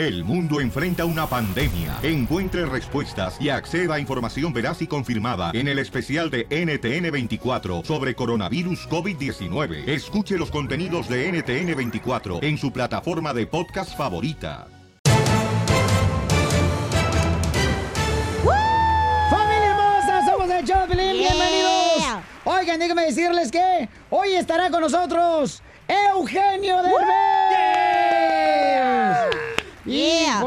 El mundo enfrenta una pandemia. Encuentre respuestas y acceda a información veraz y confirmada en el especial de NTN24 sobre coronavirus COVID-19. Escuche los contenidos de NTN24 en su plataforma de podcast favorita. ¡Familia hermosa! Somos el Choplin. Yeah. Bienvenidos. Oigan, déjenme decirles que hoy estará con nosotros Eugenio Derbez. Yeah.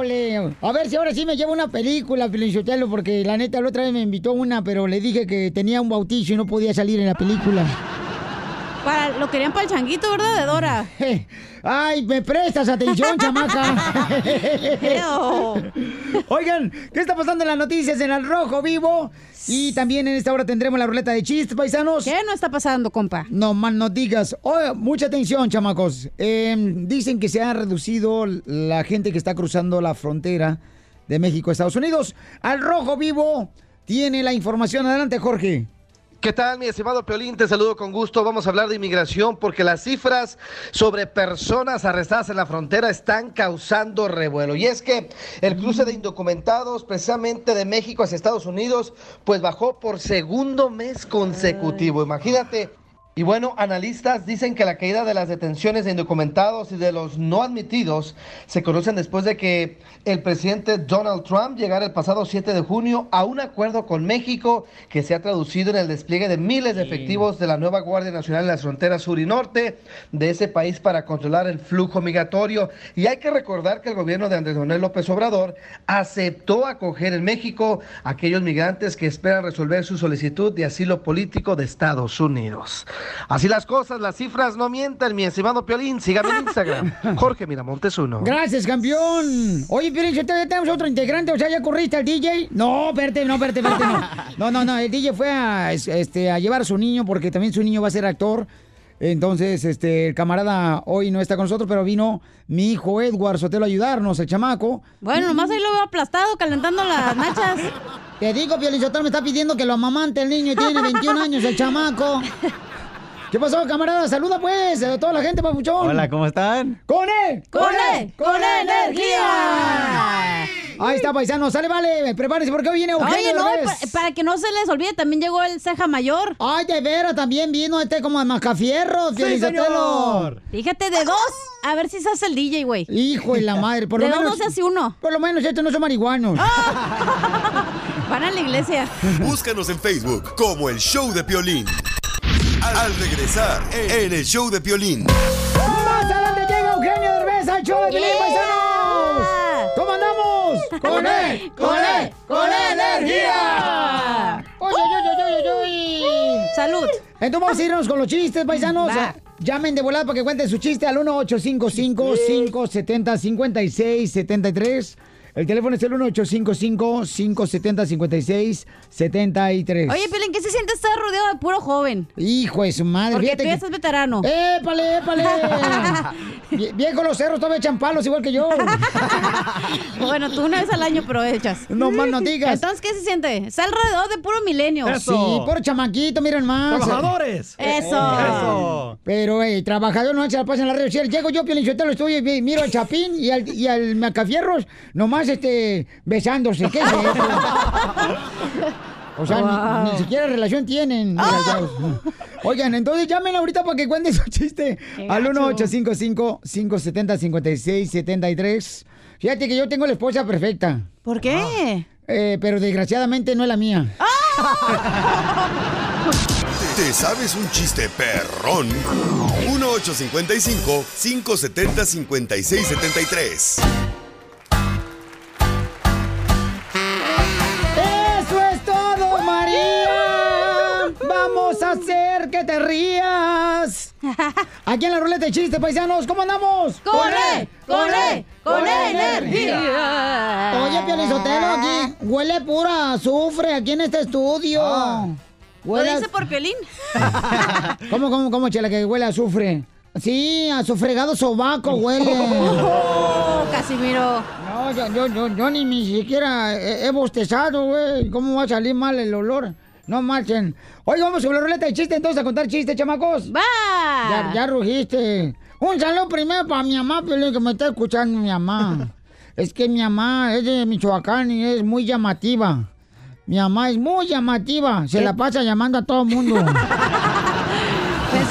A ver si ahora sí me llevo una película, Pilinchotelo, porque la neta la otra vez me invitó una, pero le dije que tenía un bautizo y no podía salir en la película. Para, lo querían para el changuito, ¿verdad, de Dora? Ay, me prestas atención, chamaca. Oigan, ¿qué está pasando en las noticias en el Rojo Vivo? Y también en esta hora tendremos la ruleta de chistes, paisanos. ¿Qué no está pasando, compa? No, mal no digas. Oye, mucha atención, chamacos. Eh, dicen que se ha reducido la gente que está cruzando la frontera de México a Estados Unidos. Al Rojo Vivo tiene la información. Adelante, Jorge. ¿Qué tal, mi estimado Piolín? Te saludo con gusto. Vamos a hablar de inmigración porque las cifras sobre personas arrestadas en la frontera están causando revuelo. Y es que el cruce de indocumentados, precisamente de México hacia Estados Unidos, pues bajó por segundo mes consecutivo. Imagínate. Y bueno, analistas dicen que la caída de las detenciones de indocumentados y de los no admitidos se conocen después de que el presidente Donald Trump llegara el pasado 7 de junio a un acuerdo con México que se ha traducido en el despliegue de miles de efectivos de la nueva Guardia Nacional en las fronteras sur y norte de ese país para controlar el flujo migratorio. Y hay que recordar que el gobierno de Andrés Manuel López Obrador aceptó acoger en México a aquellos migrantes que esperan resolver su solicitud de asilo político de Estados Unidos. Así las cosas, las cifras no mienten, mi estimado Piolín. Sígame en Instagram. Jorge Miramontes uno. Gracias, campeón. Oye, Piolín, ¿ya tenemos otro integrante? O sea, ¿ya corriste al DJ? No, espérate, no, espérate, espérate, no. No, no, no, el DJ fue a, este, a llevar a su niño porque también su niño va a ser actor. Entonces, este, el camarada hoy no está con nosotros, pero vino mi hijo Edward Sotelo a ayudarnos, el chamaco. Bueno, nomás ahí lo veo aplastado, calentando las nachas. Te digo, Piolín Sotelo me está pidiendo que lo amamante el niño tiene 21 años el chamaco. ¿Qué pasó, camarada? Saluda, pues, a toda la gente, papuchón. Hola, ¿cómo están? ¡Con él! ¡Con él! ¡Con energía! Ahí está, paisano. Sale, vale. Prepárese porque hoy viene Eugenio Oye, no, para que no se les olvide, también llegó el ceja mayor. Ay, de veras, también vino este como de Macafierro, Piolizotelo. Fíjate, de dos, a ver si se hace el DJ, güey. Hijo de la madre, por de lo dos menos. no se hace uno. Por lo menos estos no son marihuanos. Van a la iglesia. Búscanos en Facebook como el Show de Piolín. Al regresar en el Show de Piolín. Más adelante llega Eugenio Derbez al show de Piolín, Yeah. paisanos. ¿Cómo andamos? ¡Con él! ¡Con él! ¡Con energía! ¡Oye, oye, oye, oye, oye! Salud. Entonces vamos a irnos con los chistes, paisanos. Va. Llamen de volada para que cuenten su chiste al 1-855-570-5673. El teléfono es el 1-855-570-5673. Oye, Piolín, ¿qué se siente estar rodeado de puro joven? Hijo de su madre. Porque tú ya que- estás veterano. ¡Épale, épale! Vie- Viejo los cerros todavía echan palos igual que yo. Bueno, tú una vez al año, pero echas. No más no digas. Entonces, ¿qué se siente? Está alrededor de puro milenio. Eso. Sí, por chamaquito, miren más. ¡Trabajadores! Eso. ¡Eso! Pero, eh, trabajador no se la pasa en la red social. Llego yo, Pielichotelo, estoy y miro al Chapín y al, y al Macafierros, nomás este, besándose. ¿Qué es eso? O sea, ni- Wow. ni, siquiera relación tienen. desgraciados. Oigan, entonces llamen ahorita para que cuenten su chiste Qué al gacho. 1-855-570-5673. Fíjate que yo tengo la esposa perfecta, ¿Por qué? eh, pero desgraciadamente no es la mía. ¿Te sabes un chiste perrón? 1-855-570-5673. Que te rías. Aquí en la ruleta de chistes, paisanos, ¿cómo andamos? ¡Con él! ¡Con energía! Oye, Piolizotelo, aquí huele pura azufre aquí en este estudio. ¿Lo Huele a- dice por Piolín? ¿Cómo, cómo, cómo, chela, que huele a azufre? Sí, a su fregado sobaco huele. ¡Oh, Casimiro! No, yo, yo, yo, yo ni, ni siquiera he, he bostezado, güey. ¿Cómo va a salir mal el olor? No marchen. Oye, vamos con la ruleta de chiste entonces a contar chistes, chamacos. ¡Va! Ya, ya rugiste. Un saludo primero para mi mamá, que me está escuchando mi mamá. Es que mi mamá es de Michoacán y es muy llamativa. Mi mamá es muy llamativa. Se la pasa llamando a todo el mundo.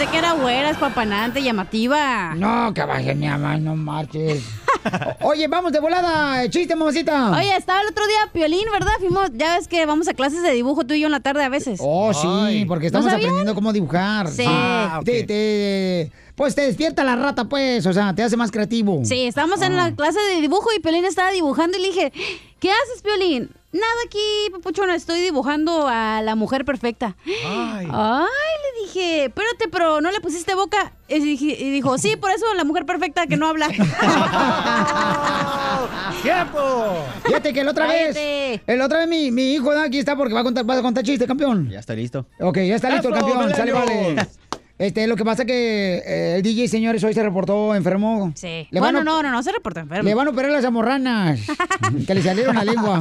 Pensé que era güera, espapanante, llamativa. No, que baje mi mamá, no marches. Oye, vamos de volada. Chiste, mamacita. Oye, estaba el otro día Piolín, ¿verdad? Fuimos, ya ves que vamos a clases de dibujo tú y yo en la tarde a veces. Oh, sí, porque estamos aprendiendo cómo dibujar. Sí. Ah. Te- te- pues te despierta la rata, pues. O sea, te hace más creativo. Sí, estábamos en Ah. la clase de dibujo y Piolín estaba dibujando y le dije, ¿qué haces, Piolín? Nada aquí, papuchona, estoy dibujando a la mujer perfecta. Ay. Ay, le dije, espérate, pero ¿no le pusiste boca? Y, dije- y dijo, sí, por eso la mujer perfecta que no habla. ¡Tiempo! Fíjate que la otra vez. Cállate. El otra vez mi, mi hijo ¿no? aquí está porque va a contar, va a contar chiste, campeón. Ya está listo. Ok, ya está listo el ¡Eso, campeón. Sale, vale. Este, lo que pasa que eh, el DJ, señores, hoy se reportó enfermo. Sí. Le van bueno, a- no, no, no, se reportó enfermo. Le van a operar las amorranas. que le salieron la lengua.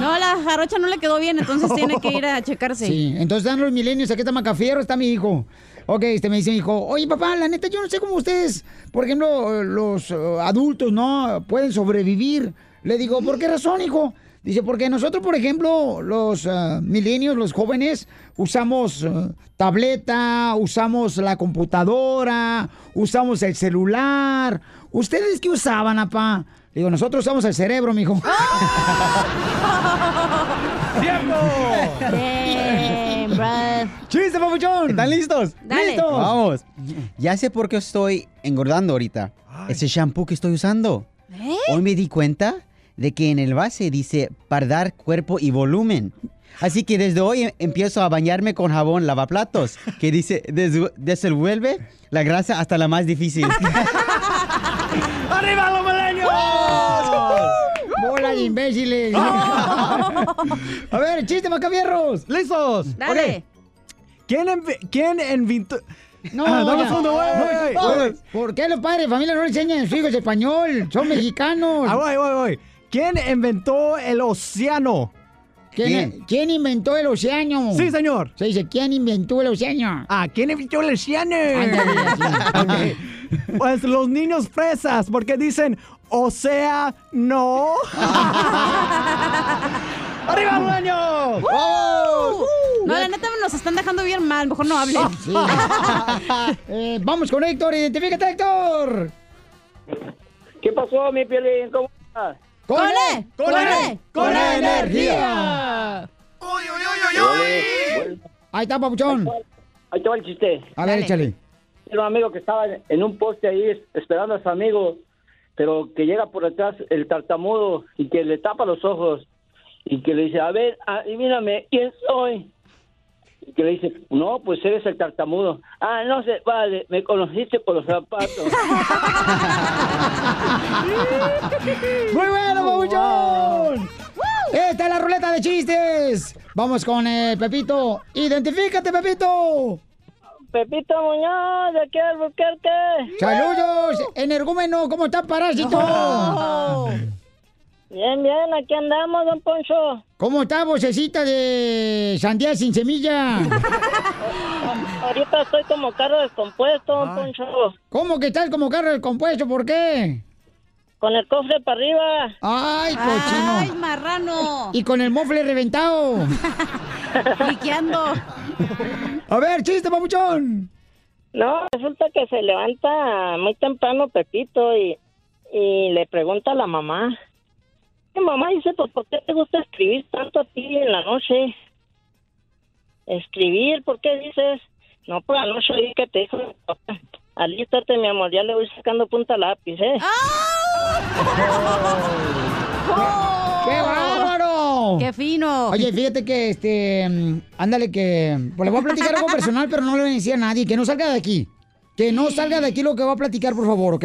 No, la jarocha no le quedó bien, entonces tiene que ir a checarse. Sí, entonces están los milenios, aquí está Macafierro, está mi hijo. Ok, este me dice mi hijo, oye papá, la neta, yo no sé cómo ustedes, por ejemplo, los eh, adultos, ¿no? Pueden sobrevivir. Le digo, ¿por qué razón, hijo? Dice, porque nosotros, por ejemplo, los eh, milenios, los jóvenes, usamos eh, tableta, usamos la computadora, usamos el celular. ¿Ustedes qué usaban, papá? Le digo, nosotros usamos el cerebro, mijo. ¡Tiempo! Bien, bro. ¡Chiste, papuchón! ¿Están listos? Dale. ¡Listos! Vamos. Ya sé por qué estoy engordando ahorita. Ese shampoo que estoy usando. ¿Eh? Hoy me di cuenta de que en el base dice para dar cuerpo y volumen. Así que desde hoy em- empiezo a bañarme con jabón lavaplatos, que dice "Desu- desenvuelve la grasa hasta la más difícil. ¡Arriba los milenios! ¡Bola de imbéciles! A ver, chiste, macabierros. ¡Listos! Dale. Ok. ¿Quién, inventó...? No, Ah, dame un segundo, güey. ¿Por qué los padres de familia no le enseñan a sus hijos español? Son mexicanos. Ah, voy, voy, voy. ¿Quién inventó el océano? ¿Quién, ¿Quién? quién inventó el océano? Sí, señor. Se dice, ¿quién inventó el océano? Ah, ¿quién inventó el océano? Ándale, así. Pues los niños fresas, porque dicen, o sea, no. ¡Arriba, milenios! No, la neta nos están dejando bien mal, mejor no hablen. Sí. Eh, vamos con Héctor, identifícate, Héctor. ¿Qué pasó, mi Piolín? ¿Cómo estás? ¡Con, ¡Con E! E! ¡Con E! ¡Con ¡Con energía! Ahí está, papuchón. Ahí te va el chiste. A ver, Dale. échale. Era un amigo que estaba en un poste ahí es- esperando a su amigo, pero que llega por detrás el tartamudo y que le tapa los ojos y que le dice, a ver, adivíname, ¿quién soy? Y que le dice, no, pues eres el tartamudo. Ah, no sé, vale, me conociste por los zapatos. ¡Muy bueno, papuchón! Esta es la ruleta de chistes. Vamos con eh, Pepito. Identifícate, Pepito. Pepito Muñoz, de aquí al Albuquerque. Saludos, energúmeno. ¿Cómo está, parásito? Bien, bien, aquí andamos, don Poncho. ¿Cómo está, vocecita de sandía sin semilla? Ahorita estoy como carro descompuesto, don Poncho. ¿Cómo que estás como carro descompuesto? ¿Por qué? Con el cofre para arriba. ¡Ay, cochino! ¡Ay, marrano! Y con el mofle reventado. Liqueando. A ver, chiste, papuchón. No, resulta que se levanta muy temprano Pepito y, y le pregunta a la mamá. Mi mamá dice, pues, ¿por qué te gusta escribir tanto a ti en la noche? Escribir, ¿por qué dices? No, por la noche oí que te dijo mi papá. Alístate, mi amor, ya le voy sacando punta lápiz, ¿eh? ¡Qué bárbaro! ¡Qué fino! Oye, fíjate que, este, mm, ándale que, pues le voy a platicar algo personal, pero no le voy a decir a nadie, que no salga de aquí. Que no salga de aquí lo que va a platicar, por favor, ¿ok?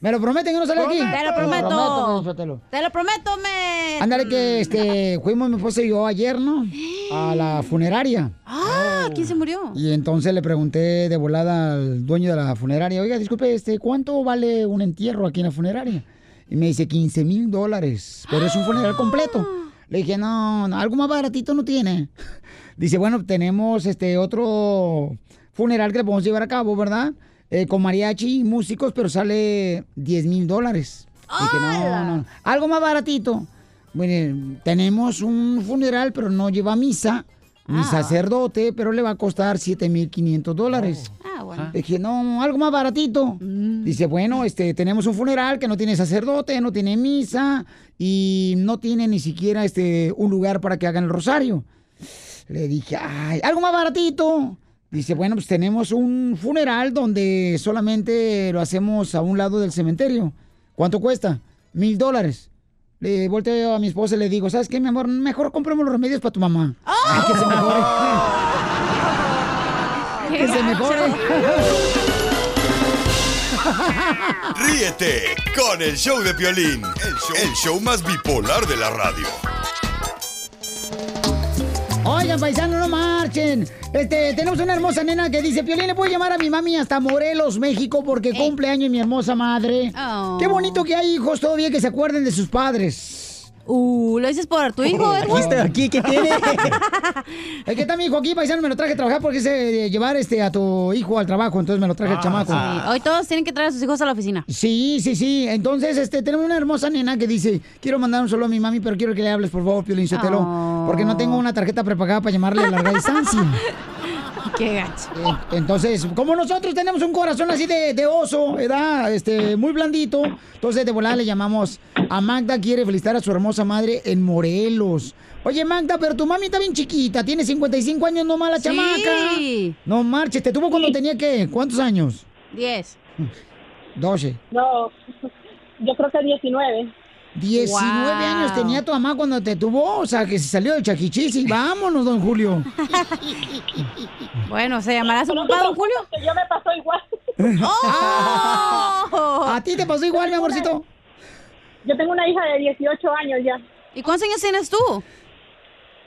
¿Me lo prometen que no salga de aquí? Te lo prometo. Prometo, Sotelo. Te lo prometo, me. Ándale que, este, fuimos mi esposa y yo ayer, ¿no? A la funeraria. Ah, ¿quién se murió? Y entonces le pregunté de volada al dueño de la funeraria, oiga, disculpe, este, ¿cuánto vale un entierro aquí en la funeraria? Y me dice 15 mil dólares, pero es un funeral completo. Le dije, no, no, algo más baratito no tiene. Dice, bueno, tenemos este otro funeral que le podemos llevar a cabo, ¿verdad? Eh, con mariachi y músicos, pero sale 10 mil dólares. Dije, no, no, algo más baratito. Bueno, tenemos un funeral, pero no lleva misa, ni Ah. sacerdote, pero le va a costar 7,500 dólares. Ah, bueno. Dije, no, algo más baratito. Dice, bueno, este, tenemos un funeral que no tiene sacerdote, no tiene misa y no tiene ni siquiera este, un lugar para que hagan el rosario. Le dije, ay, algo más baratito. Dice, bueno, pues tenemos un funeral donde solamente lo hacemos a un lado del cementerio. ¿Cuánto cuesta? Mil dólares. Le volteo a mi esposa y le digo, ¿sabes qué, mi amor? Mejor compremos los remedios para tu mamá. Ay, que se mejore. que se mejore. Ríete con el show de Piolín, el show, el show más bipolar de la radio. Oigan, paisanos, no marchen. Este, tenemos una hermosa nena que dice, Piolín, ¿le puedo llamar a mi mami hasta Morelos, México, porque cumple año mi hermosa madre? Oh. Qué bonito que hay hijos todavía que se acuerden de sus padres. Uh, ¿lo dices por tu hijo, Aquí Edwin? está, aquí, ¿qué tiene? es que está mi hijo aquí, paisano, me lo traje a trabajar porque es llevar este, a tu hijo al trabajo, entonces me lo traje el chamaco. Sí, Hoy todos tienen que traer a sus hijos a la oficina. Sí, sí, sí. Entonces, este, tenemos una hermosa nena que dice, quiero mandar un saludo a mi mami, pero quiero que le hables, por favor, Piolín Sotelo, Oh. porque no tengo una tarjeta prepagada para llamarle a larga distancia. Qué gacho. Eh, Entonces, como nosotros tenemos un corazón así de, de oso, ¿verdad? Este, muy blandito. Entonces, de volada le llamamos a Magda, quiere felicitar a su hermosa madre en Morelos. Oye, Magda, pero tu mami está bien chiquita, tiene 55 años nomás la Sí. chamaca. No marches, ¿te tuvo cuando tenía qué? ¿Cuántos años? Diez. 12. No, yo creo que 19. 19 Wow. años tenía tu mamá cuando te tuvo, o sea, que se salió del chaquichis y vámonos, don Julio. Bueno, ¿se llamará su papá, no don Julio? Que yo me pasó igual. ¡Oh! ¿A ti te pasó igual, mi amorcito? Yo tengo una hija de 18 años ya. ¿Y cuántos años tienes tú?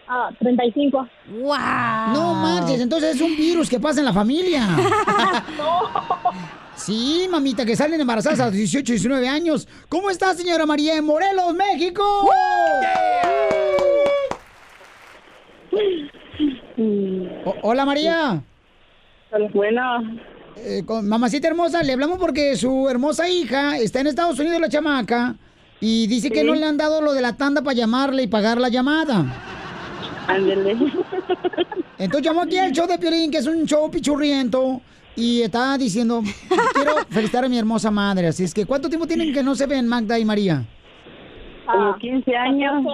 Ah, 35. ¡Wow! No marches, entonces es un virus que pasa en la familia. Sí, mamita, que salen embarazadas a los 18, 19 años. ¿Cómo está, señora María en Morelos, México? O- hola, María. Bueno, Eh, con- mamacita hermosa, le hablamos porque su hermosa hija está en Estados Unidos, la chamaca, y dice que Sí. no le han dado lo de la tanda para llamarle y pagar la llamada. ándele. Entonces llamó aquí al show de Piolín, que es un show pichurriento, y está diciendo, quiero felicitar a mi hermosa madre. Así es que, ¿cuánto tiempo tienen que no se ven Magda y María? Como 15 años.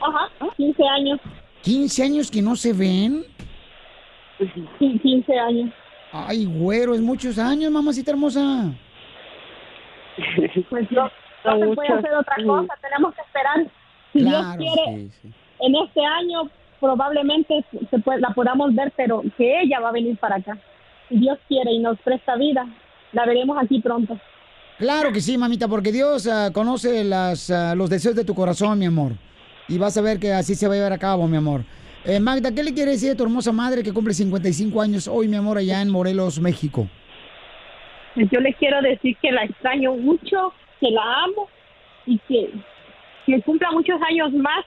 Ajá, 15 años. ¿15 años que no se ven? Sí, 15 años. Ay, güero, es muchos años, mamacita hermosa. Pues no, no se puede hacer otra cosa. Tenemos que esperar. Si Claro, Dios quiere, en este año probablemente se puede- la podamos ver, pero que ella va a venir para acá. Dios quiere y nos presta vida, la veremos aquí pronto. Claro que sí, mamita, porque Dios ah, conoce las, ah, los deseos de tu corazón, mi amor. Y vas a ver que así se va a llevar a cabo, mi amor. Eh, Magda, ¿qué le quiere decir a tu hermosa madre que cumple 55 años hoy, mi amor, allá en Morelos, México? Yo le quiero decir que la extraño mucho, que la amo y que, que cumpla muchos años más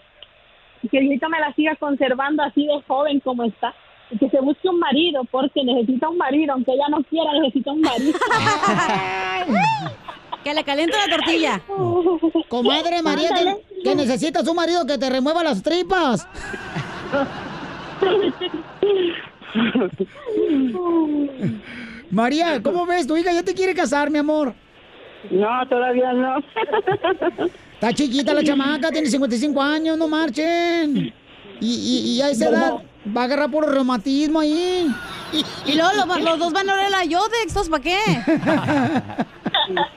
y que Diosito me la siga conservando así de joven como está. Que se busque un marido, porque necesita un marido, aunque ella no quiera, necesita un marido. que le caliente la tortilla. Comadre María, que, que necesitas un marido que te remueva las tripas. María, ¿cómo ves? Tu hija ya te quiere casar, mi amor. No, todavía no. Está chiquita la chamaca, tiene 55 años, no marchen. Y, y, y a esa edad va a agarrar por reumatismo ahí. Y luego los, los dos van a oler a Yodex, ¿estos para qué?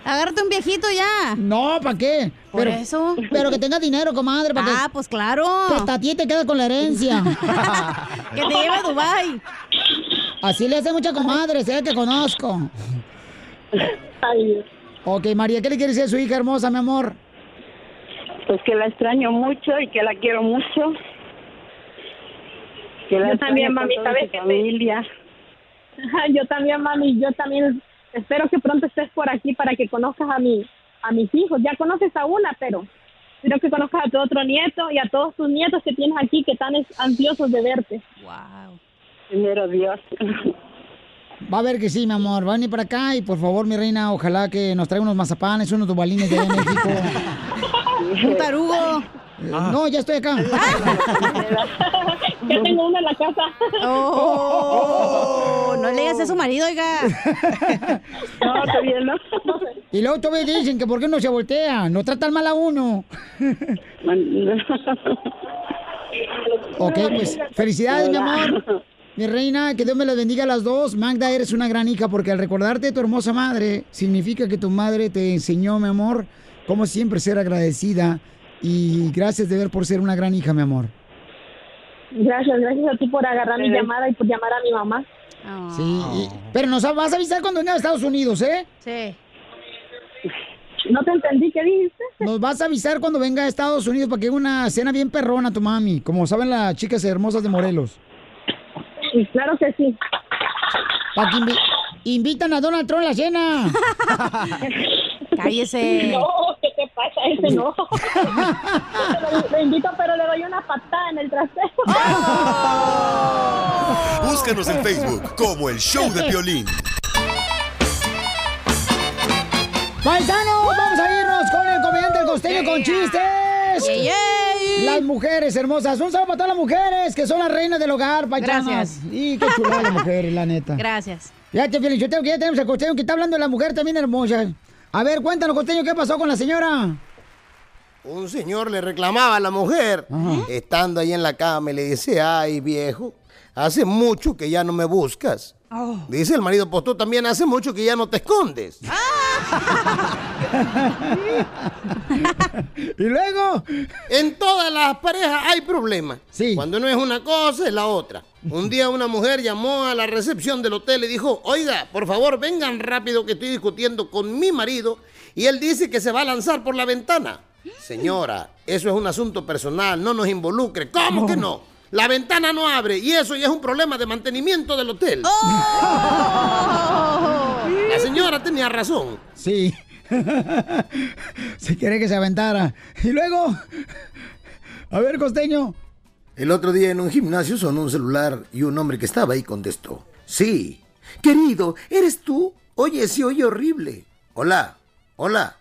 Agárrate un viejito ya. No, ¿para qué? Por Pero- eso. Pero que tenga dinero, comadre. Para Ah, pues claro. Que hasta a ti te queda con la herencia. Que te lleve a Dubái. Así le hace mucha comadre, sé que conozco. Ok, María, ¿qué le quiere decir a su hija hermosa, mi amor? Pues que la extraño mucho y que la quiero mucho. Que la Yo también, mami, ¿sabes te- familia. Yo también, mami, yo también espero que pronto estés por aquí para que conozcas a mi, a mis hijos. Ya conoces a una, pero quiero que conozcas a tu otro nieto y a todos tus nietos que tienes aquí que están es- ansiosos de verte. Wow. Primero Dios. Va a ver que sí, mi amor. Va a venir para acá y por favor, mi reina, ojalá que nos traiga unos mazapanes, unos tubalines de México. Un tarugo. Eh, No, ya estoy acá. Ya tengo uno en la casa. Oh, no le digas a su marido, oiga. No, está bien, ¿no? Y luego todavía dicen que por qué no se voltea, no tratan mal a uno. ok, pues felicidades, mi amor. Mi reina, que Dios me las bendiga a las dos. Magda, eres una gran hija porque al recordarte de tu hermosa madre, significa que tu madre te enseñó, mi amor, cómo siempre ser agradecida. Y gracias de ver por ser una gran hija, mi amor. Gracias, gracias a ti por agarrar mi llamada y por llamar a mi mamá. Sí, y- pero nos vas a avisar cuando venga a Estados Unidos, ¿eh? Sí. No te entendí, ¿qué dijiste? Nos vas a avisar cuando venga a Estados Unidos para que haga una cena bien perrona tu mami, como saben las chicas hermosas de Morelos. Sí, claro que sí. Para que invi- invitan a Donald Trump a la cena. Cállese. No, ¿qué te pasa? Ese no. lo, lo invito, pero le doy una patada en el trasero. Búscanos en Facebook como el show de Piolín. Paisanos, vamos a irnos con el comediante El Costeño con chistes. Yay, yay. Las mujeres hermosas. Un saludo para todas las mujeres que son las reinas del hogar, paisanos. Gracias. Y qué chulada las mujeres, la neta. Gracias. Ya te felicito que ya tenemos al Costeño que está hablando de la mujer también hermosa. A ver, cuéntanos, Costeño, ¿qué pasó con la señora? Un señor le reclamaba a la mujer, estando ahí en la cama, y le dice, ay viejo, hace mucho que ya no me buscas. Dice el marido, pues tú también hace mucho que ya no te escondes. Y luego, en todas las parejas hay problemas. Cuando no es una cosa, es la otra. Un día una mujer llamó a la recepción del hotel y dijo, oiga, por favor, vengan rápido que estoy discutiendo con mi marido y él dice que se va a lanzar por la ventana. Señora, eso es un asunto personal, no nos involucre. ¿Cómo que no? La ventana no abre y eso ya es un problema de mantenimiento del hotel. La señora tenía razón. Sí. Se quiere que se aventara. Y luego, a ver, Costeño. El otro día en un gimnasio sonó un celular y un hombre que estaba ahí contestó. Sí. Querido, ¿eres tú? Oye, sí, oye horrible. Hola, hola.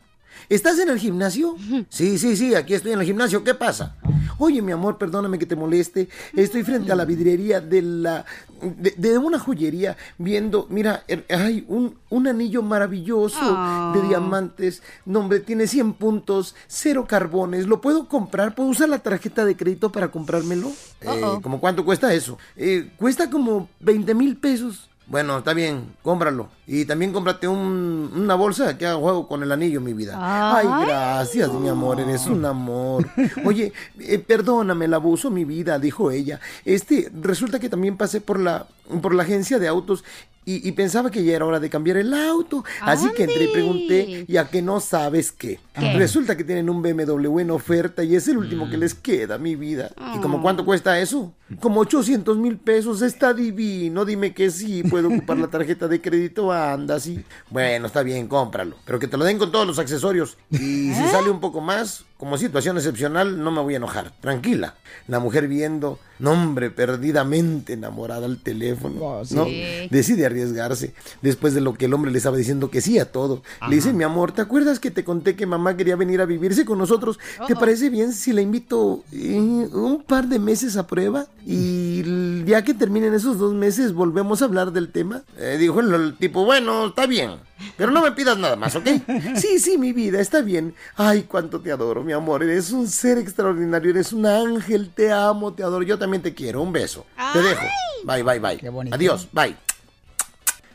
¿Estás en el gimnasio? Sí, sí, sí, aquí estoy en el gimnasio. ¿Qué pasa? Oye, mi amor, perdóname que te moleste. Estoy frente a la vidriería de la. de, de una joyería viendo. Mira, er- hay un, un anillo maravilloso Ah. de diamantes. No, hombre, tiene 100 puntos, cero carbones. ¿Lo puedo comprar? ¿Puedo usar la tarjeta de crédito para comprármelo? Eh, Uh-oh. ¿Cómo cuánto cuesta eso? Eh, cuesta como 20 mil pesos. Bueno, está bien, cómpralo. Y también cómprate un- una bolsa que haga juego con el anillo, mi vida. Ay, Ay. gracias, mi amor, eres un amor. Oye, eh, perdóname el abuso, mi vida, dijo ella. Este, resulta que también pasé por la, por la agencia de autos y, y pensaba que ya era hora de cambiar el auto. Así que entré y pregunté, ya que no sabes qué. ¿Qué? Resulta que tienen un BMW en oferta y es el último que les queda, mi vida. ¿Y como cuánto cuesta eso? Como 800 mil pesos, está divino. Dime que sí, puedo ocupar la tarjeta de crédito, anda, sí. Bueno, está bien, cómpralo. Pero que te lo den con todos los accesorios. Y si sale un poco más, como situación excepcional, no me voy a enojar. Tranquila. La mujer viendo, nombre, perdidamente enamorada al teléfono. sí. ¿no? Decide arriesgarse. Después de lo que el hombre le estaba diciendo que sí a todo. Le dice, mi amor, ¿te acuerdas que te conté que mamá quería venir a vivirse con nosotros? ¿Te Uh-oh. parece bien si la invito eh, un par de meses a prueba? Y ya que terminen esos dos meses, volvemos a hablar del tema. Eh, dijo el, el tipo, bueno, está bien. Pero no me pidas nada más, ¿ok? Sí, sí, mi vida, está bien. Ay, cuánto te adoro, mi amor. Eres un ser extraordinario, eres un ángel. Te amo, te adoro. Yo también te quiero. Un beso. Te dejo. Bye, bye, bye. Adiós, bye.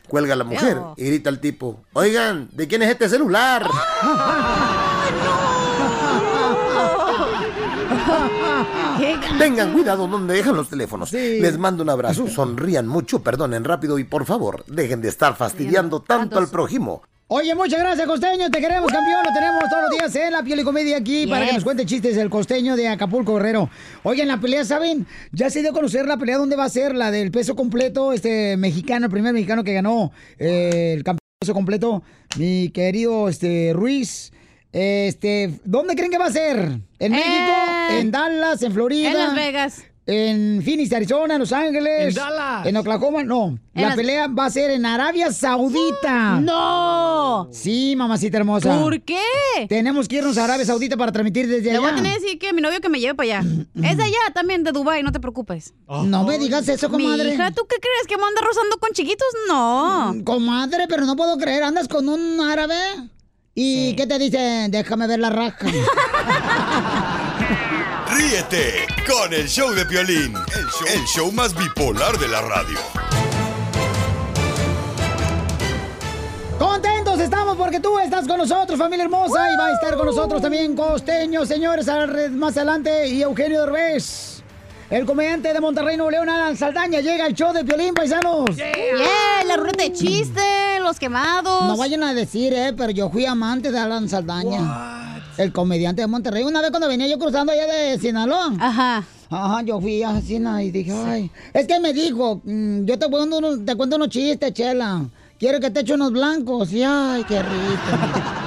Cuelga la mujer y grita al tipo, oigan, ¿de quién es este celular? Tengan cuidado donde dejan los teléfonos. Les mando un abrazo, sonrían mucho, perdonen rápido y por favor, dejen de estar fastidiando tanto al prójimo. Oye, muchas gracias, Costeño. Te queremos, campeón. Lo tenemos todos los días en la piel y comedia aquí para que nos cuente chistes del Costeño de Acapulco Guerrero. Oye, en la pelea, ¿saben? Ya se dio a conocer la pelea dónde va a ser, la del peso completo, este mexicano, el primer mexicano que ganó eh, el campeonato peso completo, mi querido este Ruiz. Este, ¿dónde creen que va a ser? ¿En México? ¿En Dallas? ¿En Florida? En Las Vegas. en Phoenix, Arizona, en Los Ángeles. En Dallas. En Oklahoma, no. En la las- pelea va a ser en Arabia Saudita. ¡No! Sí, mamacita hermosa. ¿Por qué? Tenemos que irnos a Arabia Saudita para transmitir desde Le allá. voy a tener que decir que mi novio que me lleve para allá. es de allá también, de Dubai, no te preocupes. No me digas eso, comadre. Mi hija, ¿tú qué crees? ¿Que me anda rozando con chiquitos? No. Comadre, pero no puedo creer. ¿Andas con un árabe? ¿Y qué te dice? Déjame ver la raja. Ríete con el show de Piolín, el show, el show más bipolar de la radio. Contentos estamos porque tú estás con nosotros, familia hermosa, y va a estar con nosotros también Costeño, señores, más adelante, y Eugenio Derbez. El comediante de Monterrey, Nuevo León, Alan Saldaña, llega al show de Violín, paisanos. Yeah, la ruleta de chiste, los quemados. No vayan a decir, eh, pero yo fui amante de Alan Saldaña. El comediante de Monterrey. Una vez cuando venía yo cruzando allá de Sinaloa. Ajá. Ajá, yo fui a Sina y dije, ay. Es que me dijo, mm, yo te cuento, unos, te cuento unos chistes, chela. Quiero que te eche unos blancos. Y ay, qué rico.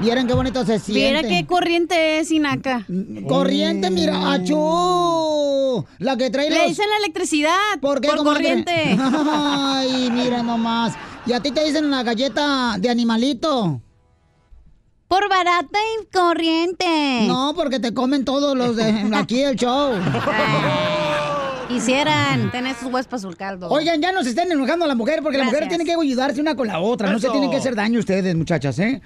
Vieron qué bonito se siente. Mira qué corriente es, Sinaca. Corriente, mira, achú. La que trae Le los... dicen la electricidad. ¿Por qué, Por corriente. Ay, mira nomás. Y a ti te dicen la galleta de animalito. Por barata y corriente. No, porque te comen todos los de aquí el show. Quisieran tener sus huevos para su caldo. Oigan, ya no se estén enojando a la mujer porque la mujer Gracias. tiene que ayudarse una con la otra. No se tienen que hacer daño ustedes, muchachas, ¿eh?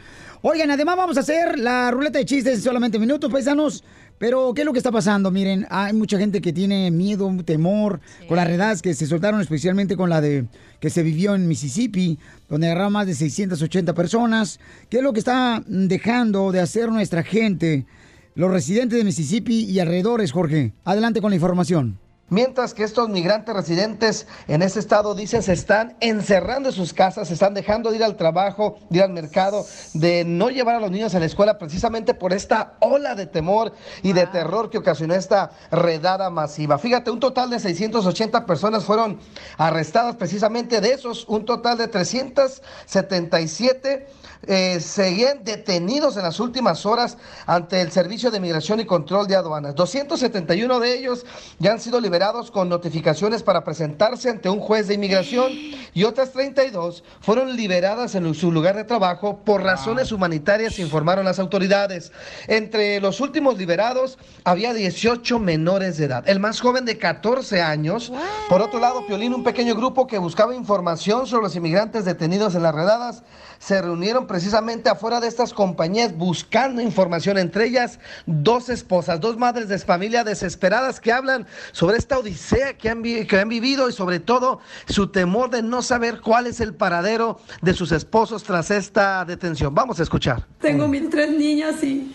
Oigan, además vamos a hacer la ruleta de chistes en solamente minutos, paisanos. Pero, ¿qué es lo que está pasando? Miren, hay mucha gente que tiene miedo, temor con las redadas que se soltaron, especialmente con la de que se vivió en Mississippi, donde agarraron más de 680 personas. ¿Qué es lo que está dejando de hacer nuestra gente, los residentes de Mississippi y alrededores, Jorge? Adelante con la información. Mientras que estos migrantes residentes en ese estado dicen se están encerrando en sus casas, se están dejando de ir al trabajo, de ir al mercado, de no llevar a los niños a la escuela precisamente por esta ola de temor y de terror que ocasionó esta redada masiva. Fíjate, un total de 680 personas fueron arrestadas precisamente de esos, un total de 377 eh, seguían detenidos en las últimas horas ante el Servicio de Migración y Control de Aduanas. 271 de ellos ya han sido liberados con notificaciones para presentarse ante un juez de inmigración y otras 32 fueron liberadas en su lugar de trabajo por razones humanitarias, informaron las autoridades. Entre los últimos liberados había 18 menores de edad, el más joven de 14 años. Por otro lado, Piolín, un pequeño grupo que buscaba información sobre los inmigrantes detenidos en las redadas, se reunieron precisamente afuera de estas compañías buscando información, entre ellas dos esposas, dos madres de familia desesperadas que hablan sobre esta odisea que han, que han vivido y sobre todo su temor de no saber cuál es el paradero de sus esposos tras esta detención. Vamos a escuchar. Tengo mis tres niñas y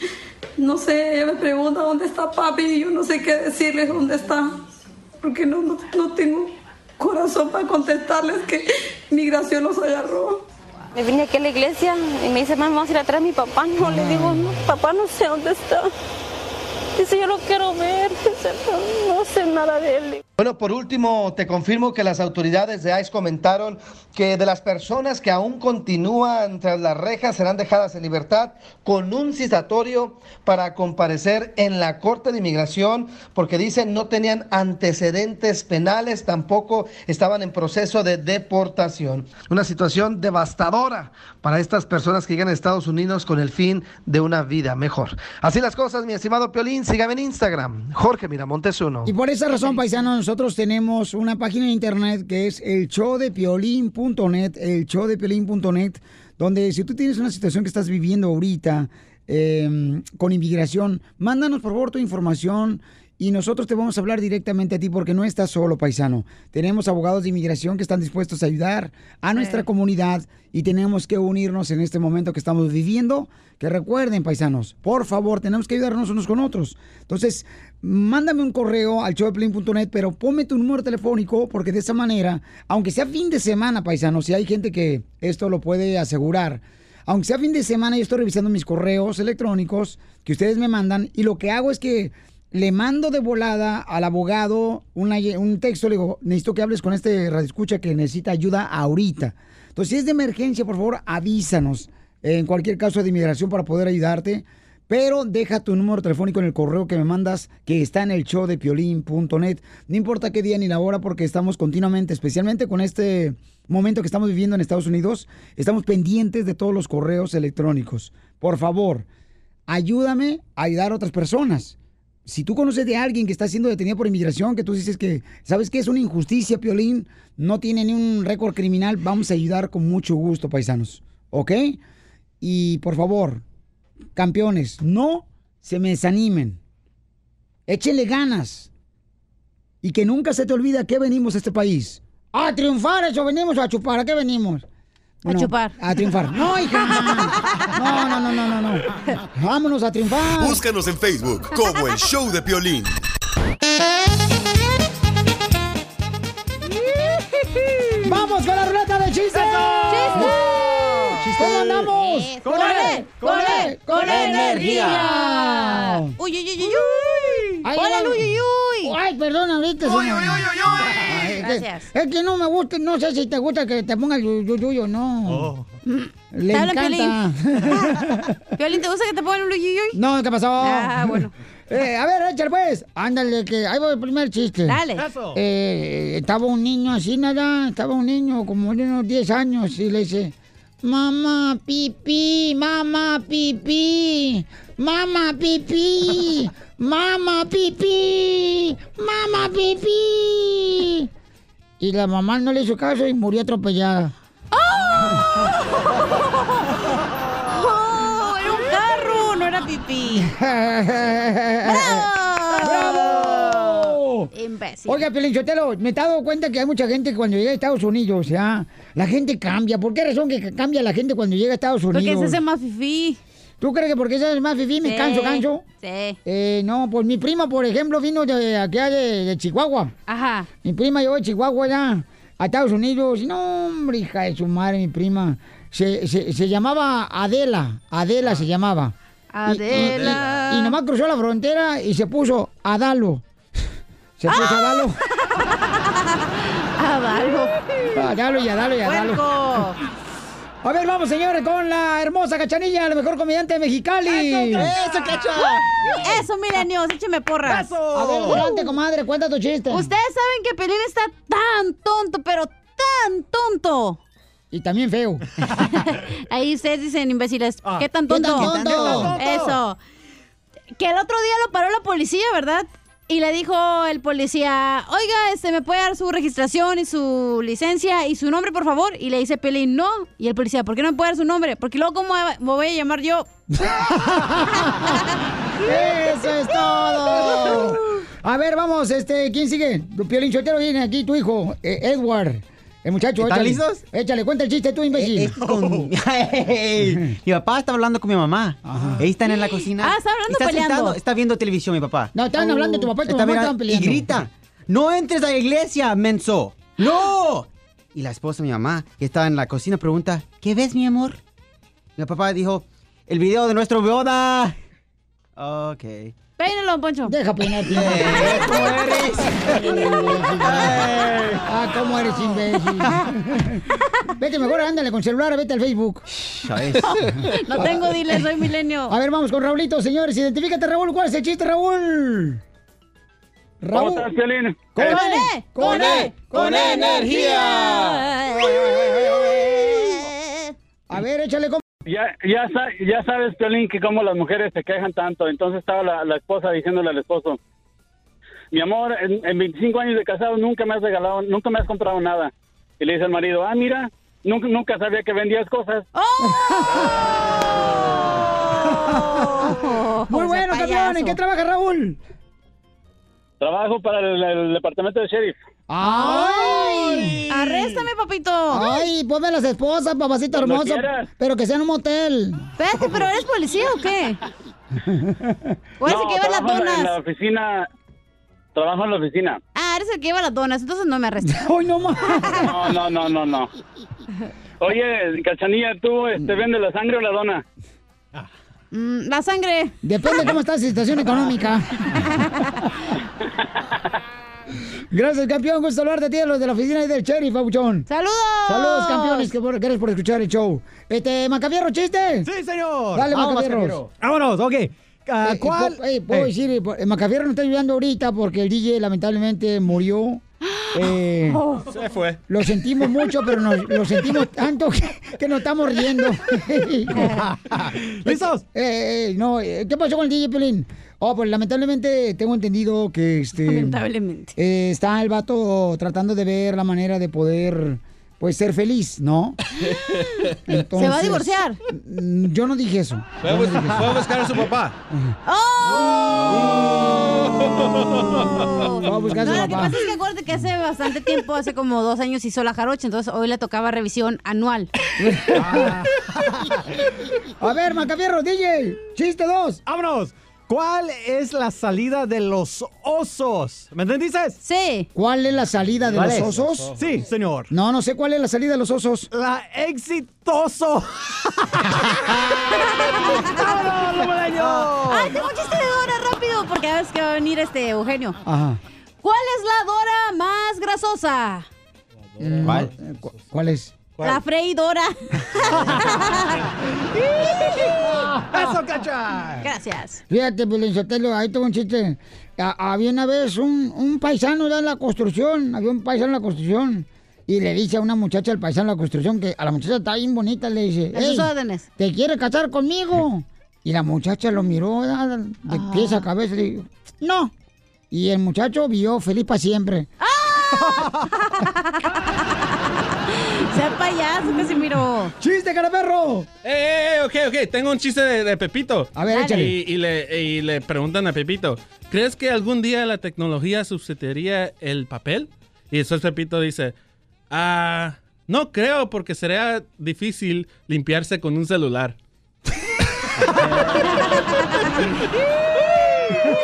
no sé, ella me pregunta dónde está papi y yo no sé qué decirles dónde está, porque no, no, no tengo corazón para contestarles que migración los agarró. Me vine aquí a la iglesia y me dice, mamá, vamos a ir atrás a mi papá. No, le digo, no, papá no sé dónde está. Dice, yo lo quiero ver. Dice, no, no sé nada de él. Bueno, por último, te confirmo que las autoridades de ICE comentaron que de las personas que aún continúan tras las rejas serán dejadas en libertad con un citatorio para comparecer en la Corte de Inmigración porque dicen no tenían antecedentes penales, tampoco estaban en proceso de deportación. Una situación devastadora para estas personas que llegan a Estados Unidos con el fin de una vida mejor. Así las cosas, mi estimado Piolín, sígame en Instagram, Jorge Miramontes uno. Y por esa razón, paisanos, nosotros tenemos una página de internet que es el showdepiolín.net, el showdepiolín.net, donde si tú tienes una situación que estás viviendo ahorita eh, con inmigración, mándanos por favor tu información y nosotros te vamos a hablar directamente a ti porque no estás solo, paisano. Tenemos abogados de inmigración que están dispuestos a ayudar a nuestra comunidad y tenemos que unirnos en este momento que estamos viviendo. Que recuerden, paisanos, por favor, tenemos que ayudarnos unos con otros. Entonces, mándame un correo al showdeplin.net, pero ponme tu número telefónico porque de esa manera, aunque sea fin de semana, paisanos, si hay gente que esto lo puede asegurar, aunque sea fin de semana, yo estoy revisando mis correos electrónicos que ustedes me mandan y lo que hago es que le mando de volada al abogado un texto, le digo, necesito que hables con este radioescucha que necesita ayuda ahorita. Entonces, si es de emergencia, por favor, avísanos en cualquier caso de inmigración para poder ayudarte. Pero deja tu número telefónico en el correo que me mandas, que está en el show de piolín.net. No importa qué día ni la hora, porque estamos continuamente, especialmente con este momento que estamos viviendo en Estados Unidos, estamos pendientes de todos los correos electrónicos. Por favor, ayúdame a ayudar a otras personas. Si tú conoces de alguien que está siendo detenido por inmigración, que tú dices que, ¿sabes que es una injusticia, Piolín? No tiene ni un récord criminal, vamos a ayudar con mucho gusto, paisanos. ¿Ok? Y por favor, campeones, no se me desanimen. Échenle ganas. Y que nunca se te olvide a qué venimos a este país. A triunfar, eso venimos a chupar. ¿A qué venimos? A chupar. A triunfar. No, hija. No, no, no, no, no, no. Vámonos a triunfar. Búscanos en Facebook como el show de Piolín. ¡Vamos con la ruleta de chistes! ¿Cómo andamos? ¡Con él! ¡Con él! ¡Con energía! Uy, uy, uy, uy, Hola, uy, uy, uy. Ay, perdón, ahorita. Uy, uy, uy, uy, uy. Gracias. Es que no me gusta, no sé si te gusta que te ponga el yuyo o no. Le Te habla encanta. Piolín, ¿te gusta que te pongan un uy, uy, uy? No, ¿qué pasó? Ah, bueno. Eh, a ver, échale pues. Ándale, que ahí va el primer chiste. Dale. Eh, estaba un niño así, nada. Estaba un niño como de unos 10 años y le dice: Mamá, pipí, mamá, pipí, mamá, pipí, mamá, pipí, mamá, pipí. Y la mamá no le hizo caso y murió atropellada. ¡Oh! Era un carro, no era pipí. ¡Bravo! Imbécil. Oiga, Pelinchotelo, me he dado cuenta que hay mucha gente que cuando llega a Estados Unidos, ya, la gente cambia. ¿Por qué razón que cambia la gente cuando llega a Estados Unidos? Porque se hace más fifí. ¿Tú crees que porque se hace más fifí me Sí. canso, canso? Sí. Eh, no, pues mi prima, por ejemplo, vino de acá de, de Chihuahua. Ajá. Mi prima llegó de Chihuahua ya a Estados Unidos. No, hombre, hija de su madre, mi prima. Se, se, se llamaba Adela. Adela se llamaba. Y- y- Adela. Y, y nomás cruzó la frontera y se puso Adalo. Se puso Adalo. Adalo. Adalo y Adalo y Adalo. Puerco. A ver, vamos, señores, con la hermosa cachanilla, la mejor comediante de Mexicali. ¡Eso, cacha! Eso, milenios, écheme porras. A ver, adelante, comadre, cuenta tu chiste. Ustedes saben que Pelín está tan tonto, pero tan tonto. Y también feo. Ahí ustedes dicen, imbéciles, ¿qué tan ¿Qué tan tonto? tonto? ¿Qué tan tonto? Eso. Que el otro día lo paró la policía, ¿verdad? Y le dijo el policía, oiga, este, ¿me puede dar su registración y su licencia y su nombre, por favor? Y le dice Pelín, no. Y el policía, ¿por qué no me puede dar su nombre? Porque luego, ¿cómo me voy a llamar yo? Eso es todo. A ver, vamos, este, ¿quién sigue? Piolín Sotero viene aquí, tu hijo, eh, Edward. El muchacho, ¿Están échale. listos? Échale, cuenta el chiste tú, imbécil. Eh, es con- mi papá estaba hablando con mi mamá. Ahí están en la cocina. Ah, está hablando está peleando. sentado, está viendo televisión mi papá. No, estaban hablando de tu papá y tu Está mamá mirando- estaban peleando. Y grita, no entres a la iglesia, menso. ¡No! Y la esposa de mi mamá, que estaba en la cocina, pregunta, ¿qué ves, mi amor? Mi papá dijo, el video de nuestra boda. Ok. Peínalo, Poncho. Deja peinarte. ¿Cómo eres? ah, ¿cómo eres imbécil? vete mejor, ándale con celular, vete al Facebook. ¿Sabes? No tengo, dile, soy milenio. A ver, vamos con Raulito, señores. Identifícate, Raúl. ¿Cuál es el chiste, Raúl? Raúl. ¿Cómo estás, Piolín? ¡Con Eh, E! ¡Con E! ¡Con energía! A ver, échale con... Ya, ya, ya sabes, Piolín, que como las mujeres se quejan tanto. Entonces estaba la, la esposa diciéndole al esposo, mi amor, en, en 25 años de casado nunca me has regalado, nunca me has comprado nada. Y le dice al marido, ah, mira, nunca, nunca sabía que vendías cosas. Muy bueno, campeón. ¿En qué trabaja Raúl? Trabajo para el, el departamento de sheriff. ¡Ay! Arréstame, papito. Ay, ponme las esposas, papacito Cuando hermoso. quieras. Pero que sea en un motel. Espérate, ¿pero eres policía o qué? ¿O eres el que lleva las trabajo en la- en la donas? oficina, trabajo en la oficina. Ah, eres el que lleva las donas, entonces no me arrestes. ¡Ay, no más! No, no, no, no, no. Oye, Cachanilla, ¿tú este, vendes la sangre o la dona? Mm, la sangre. Depende cómo está la situación económica. Gracias, campeón. Gusto saludarte a ti, a los de la oficina y del sheriff, Pabuchón. ¡Saludos! Saludos, campeones. Que por- gracias por escuchar el show. Este, Macafierro, chiste. Sí, señor. Dale. Macafierro. Vámonos, ok. Ah, Eh, ¿Cuál? eh, puedo Eh. decir, eh, eh, Macafierro no está ayudando ahorita porque el DJ lamentablemente murió. Eh, Se fue. Lo sentimos mucho, pero nos, lo sentimos tanto que, que nos estamos riendo. ¿Listos? Eh, eh, no, ¿qué pasó con el DJ Pelín? Oh, pues lamentablemente tengo entendido que este. Lamentablemente. eh, está el vato tratando de ver la manera de poder, pues, ser feliz, ¿no? ¿Se va a divorciar? Mm, Yo no dije eso. Fue a, bus- fue a buscar a su papá. Va a buscar a su No, lo que papá. pasa es que acuérdate que hace bastante tiempo, hace como dos años hizo la jarocha, entonces hoy le tocaba revisión anual. A ver, Macafierro, DJ, chiste dos. Vámonos. ¿Cuál es la salida de los osos? ¿Me entendiste? Sí. ¿Cuál es la salida de ¿Cuál los es? osos? Sí, señor. No, no sé cuál es la salida de los osos. La exitoso. ¡Ay, tengo un chiste de Dora rápido! Porque ves que va a venir este Eugenio. Ajá. ¿Cuál es la Dora más grasosa? ¿Cuál? ¿Cuál es? La freidora. ¡Eso, cacha! Gracias. Fíjate, Sotelo, ahí tengo un chiste. A- había una vez un, un paisano de la construcción, había un paisano en la construcción, y le dice a una muchacha, el paisano de la construcción, que a la muchacha está bien bonita, le dice, "Ey, órdenes. ¿te quiere casar conmigo? Y la muchacha lo miró de Ah. pies a cabeza y le dijo, no. Y el muchacho vio feliz para siempre. Sea payaso, Casimiro. ¡Chiste, cara perro! Eh, eh, ok, ok, tengo un chiste de, de Pepito. A ver, échale. Y, y le, y le preguntan a Pepito, ¿crees que algún día la tecnología sustituiría el papel? Y después Pepito dice, ah, no creo porque sería difícil limpiarse con un celular.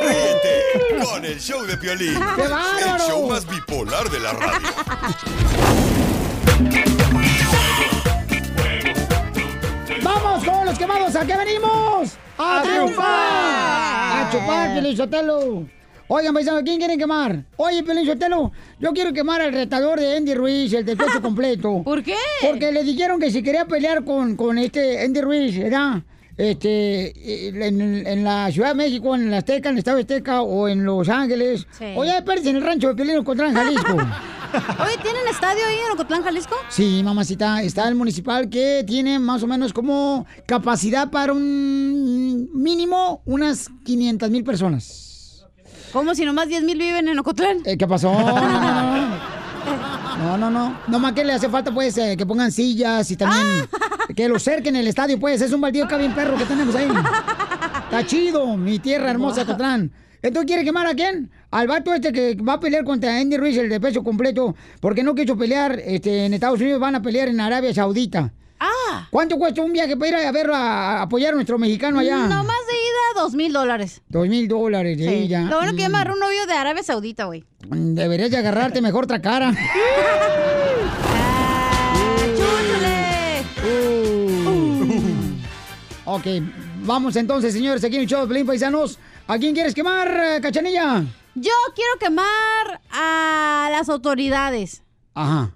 Ríete con el show de Piolín. ¡Qué El show más bipolar de la radio. ¿A qué venimos? ¡A, ¡A triunfar! ¡A chupar, Pelín Sotelo! Oigan, ¿quién quieren quemar? Oye, Pelín Sotelo, yo quiero quemar al retador de Andy Ruiz, el de pecho completo. ¿Por qué? Porque le dijeron que si quería pelear con, con este Andy Ruiz, ¿verdad? Este, en, en la Ciudad de México, en la Azteca, en el Estado de Azteca o en Los Ángeles. Sí. O ya espérense en el rancho de Pelín Ocotlán, Jalisco. Oye, ¿tienen estadio ahí en Ocotlán, Jalisco? Sí, mamacita, está el municipal que tiene más o menos como capacidad para un mínimo unas 500 mil personas. ¿Cómo si nomás 10 mil viven en Ocotlán? Eh, ¿Qué pasó? No, no, no. No. Nomás que le hace falta, pues, eh, que pongan sillas y también que lo cerquen el estadio, pues. Es un baldío acá bien perro que tenemos ahí. Está chido, mi tierra hermosa, Wow. Ocotlán. ¿Entonces quiere quemar a quién? Al vato este que va a pelear contra Andy Ruiz, el de peso completo, porque no quiso pelear este, en Estados Unidos, van a pelear en Arabia Saudita. Ah. ¿Cuánto cuesta un viaje para ir a verlo, a, a apoyar a nuestro mexicano allá? No más de ida, dos mil dólares. Dos mil dólares Sí. ella. Lo bueno que yo me agarré un novio de Arabia Saudita, güey. Deberías de agarrarte mejor otra cara. Ok, vamos entonces, señores, aquí en el show de Pelín Paisanos. ¿A quién quieres quemar, eh, Cachanilla? Yo quiero quemar a las autoridades. Ajá.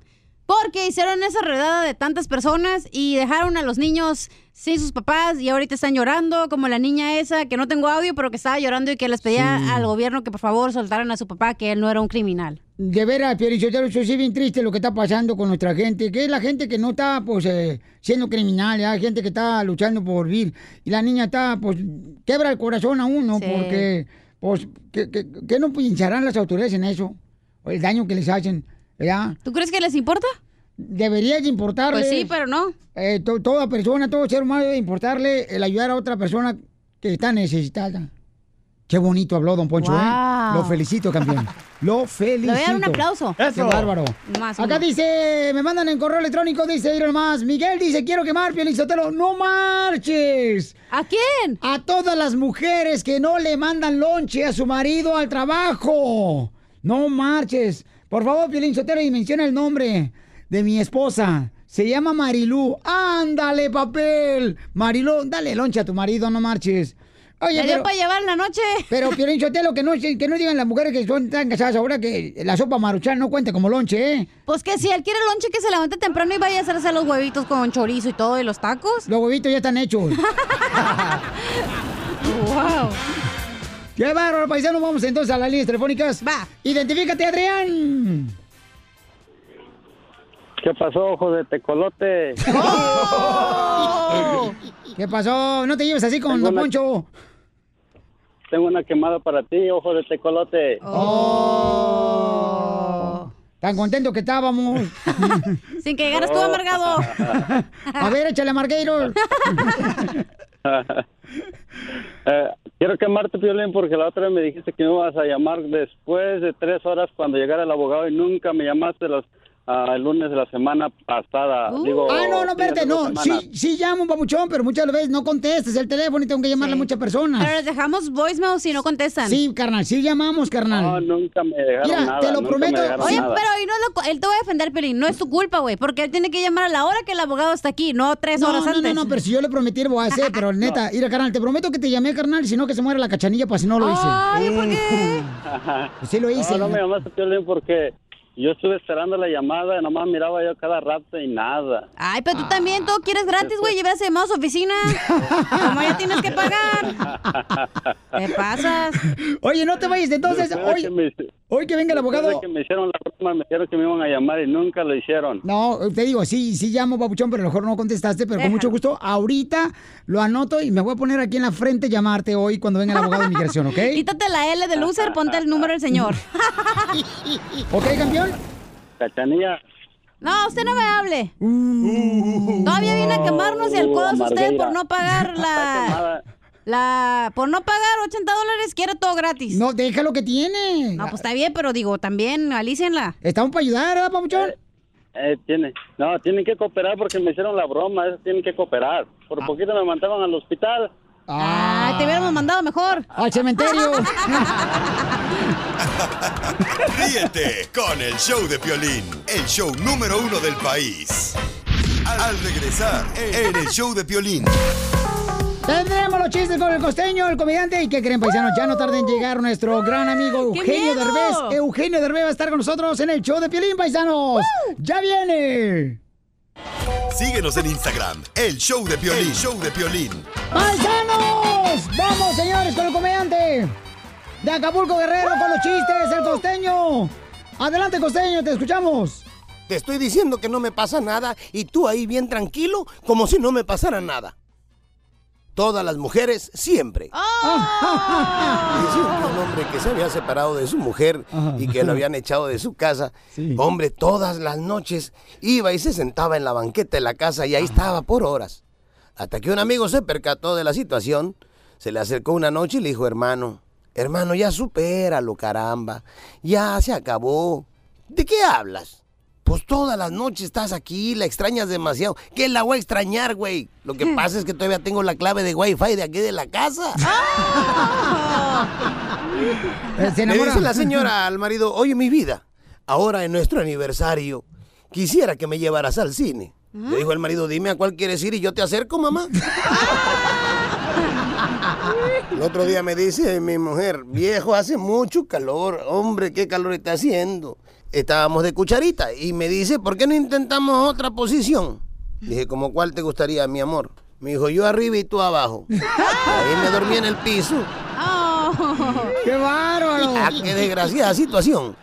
Porque hicieron esa redada de tantas personas y dejaron a los niños sin sus papás y ahorita están llorando, como la niña esa que no tengo audio, pero que estaba llorando y que les pedía Sí. al gobierno que por favor soltaran a su papá, que él no era un criminal. De veras, Piorichotero, eso sí bien triste lo que está pasando con nuestra gente, que es la gente que no está, pues, eh, siendo criminal, hay gente que está luchando por vivir, y la niña está, pues, quebra el corazón a uno, Sí. porque, pues, ¿qué, qué, qué no pincharán las autoridades en eso? O el daño que les hacen, ¿verdad? ¿Tú crees que les importa? Debería de importarles. Pues sí, pero no. Eh, to- toda persona, todo ser humano debe importarle el ayudar a otra persona que está necesitada. Qué bonito habló, don Poncho, Wow. ¿eh? Lo felicito, campeón. Lo felicito. Le voy a dar un aplauso. Qué Eso. bárbaro. Más Acá dice, me mandan en correo electrónico, dice ir más. Miguel dice, quiero quemar, Piolín Sotelo. ¡No marches! ¿A quién? A todas las mujeres que no le mandan lonche a su marido al trabajo. No marches. Por favor, Piolín Sotelo, y menciona el nombre de mi esposa. Se llama Marilú. ¡Ándale, papel! Marilú, dale lonche a tu marido, no marches. Me dio para llevar en la noche. Pero, Piolín Sotelo, que no, que no digan las mujeres que son tan casadas ahora que la sopa maruchan no cuenta como lonche, ¿eh? Pues que si él quiere lonche, que se levante temprano y vaya a hacerse los huevitos con chorizo y todo, y los tacos. Los huevitos ya están hechos. wow. ¡Qué bárbaro, paisanos! Vamos entonces a las líneas telefónicas. Va. Identifícate, Adrián. ¿Qué pasó, ojo de tecolote? ¿Qué pasó? No te lleves así con Don una- Poncho. Tengo una quemada para ti, ojo de tecolote. Oh. Tan contento que estábamos. Sin que llegaras tú, amargado. A ver, échale Margueiro. Eh, quiero quemarte, Piolín, porque la otra vez me dijiste que me ibas a llamar después de tres horas cuando llegara el abogado y nunca me llamaste los, ah, el lunes de la semana pasada. Digo, ah, no, no, espérate, no. Sí, sí llamo, papuchón, pero muchas veces no contestas el teléfono y tengo que llamarle a muchas personas. Pero les dejamos voicemail si no contestan. Sí, carnal, sí llamamos, carnal. No, nunca me dejaron Mira, nada. te lo prometo. Oye, nada. pero ahí no lo, él te va a defender, Pelín. No es tu culpa, güey. Porque él tiene que llamar a la hora que el abogado está aquí, no tres No, horas no, antes. no, no, pero si yo le prometí lo voy a hacer, pero neta, mira, carnal, te prometo que te llamé, carnal, si no que se muere la cachanilla, para si no lo hice. Ay, ¿por qué? Sí lo hice. No, no me llamaste, Piolín, porque yo estuve esperando la llamada y nomás miraba yo cada rato y nada. Ay, pero tú también, todo quieres gratis, güey. Llevas llamado a su oficina. Como ya tienes que pagar. ¿Qué pasas? Oye, no te vayas, entonces, hoy, que me- hoy que venga el abogado. que me hicieron la broma, me dijeron que me iban a llamar y nunca lo hicieron. No, te digo, sí, sí llamo, papuchón, pero a lo mejor no contestaste, pero con mucho gusto, ahorita lo anoto y me voy a poner aquí en la frente llamarte hoy cuando venga el abogado de inmigración, ¿ok? Quítate la L de loser, ponte el número del señor. ¿Ok, campeón? Cachanilla. No, usted no me hable. Todavía viene a quemarnos y al codo usted por no pagar la... La, por no pagar 80 dólares, quiere todo gratis. No, deja lo que tiene. No, pues está bien, pero digo, también alícenla. Estamos para ayudar, ¿verdad, papuchón? Eh, tiene, no, tienen que cooperar porque me hicieron la broma, eso tienen que cooperar. Por poquito me mandaban al hospital. Ah, te hubiéramos mandado mejor. Al cementerio. Ríete con el show de Piolín, el show número uno del país. Al regresar en el show de Piolín. Tendremos los chistes con el costeño, el comediante. ¿Y qué creen, paisanos? Ya no tarden en llegar nuestro gran amigo ¡Qué Eugenio! Derbez. Eugenio Derbez va a estar con nosotros en el show de Piolín, paisanos. ¡Ya viene! Síguenos en Instagram, el show de Piolín, el show de Piolín. ¡Paisanos! ¡Vamos, señores, con el comediante! De Acapulco Guerrero con los chistes, el costeño. Adelante, costeño, te escuchamos. Te estoy diciendo que no me pasa nada y tú ahí bien tranquilo como si no me pasara nada. Todas las mujeres siempre. Dice un hombre que se había separado de su mujer y que lo habían echado de su casa. Hombre, todas las noches iba y se sentaba en la banqueta de la casa y ahí estaba por horas. Hasta que un amigo se percató de la situación, se le acercó una noche y le dijo, hermano, hermano, ya supéralo, caramba. Ya se acabó. ¿De qué hablas? Pues todas las noches estás aquí, la extrañas demasiado. ¿Qué la voy a extrañar, güey? Lo que pasa es que todavía tengo la clave de Wi-Fi de aquí de la casa. Eh, se Le dice la señora al marido, oye mi vida, ahora en nuestro aniversario, quisiera que me llevaras al cine. Le dijo el marido, dime a cuál quieres ir y yo te acerco, mamá. El otro día me dice mi mujer, viejo, hace mucho calor, hombre, qué calor está haciendo. Estábamos de cucharita y me dice, ¿por qué no intentamos otra posición? Dije, ¿como cuál te gustaría, mi amor? Me dijo, yo arriba y tú abajo. Ahí me dormí en el piso. ¡Qué bárbaro! Ah, qué desgraciada situación.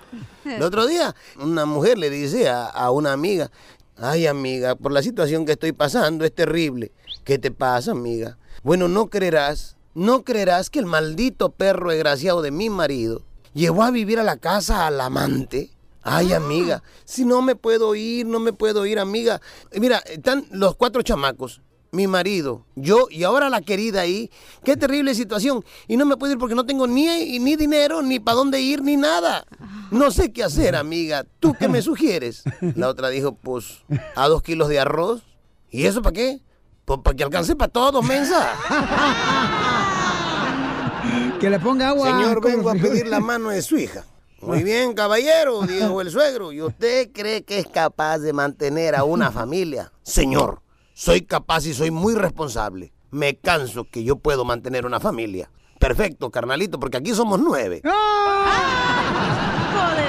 El otro día, una mujer le dice a, a una amiga, ay amiga, por la situación que estoy pasando es terrible. ¿Qué te pasa, amiga? Bueno, no creerás, no creerás que el maldito perro desgraciado de mi marido llevó a vivir a la casa al amante. Ay, amiga, si no me puedo ir, no me puedo ir, amiga. Mira, están los cuatro chamacos mi marido, yo y ahora la querida ahí. Qué terrible situación. Y no me puedo ir porque no tengo ni, ni dinero, ni para dónde ir, ni nada. No sé qué hacer, amiga. ¿Tú qué me sugieres? La otra dijo, pues, a dos kilos de arroz. ¿Y eso para qué? Pues para que alcance para todo, mensa. Que le ponga agua. Señor, vengo a pedir la mano de su hija. Muy bien, caballero, dijo el suegro. ¿Y usted cree que es capaz de mantener a una familia? Señor, soy capaz y soy muy responsable. me canso que yo puedo mantener una familia. Perfecto, carnalito, porque aquí somos nueve. Joder,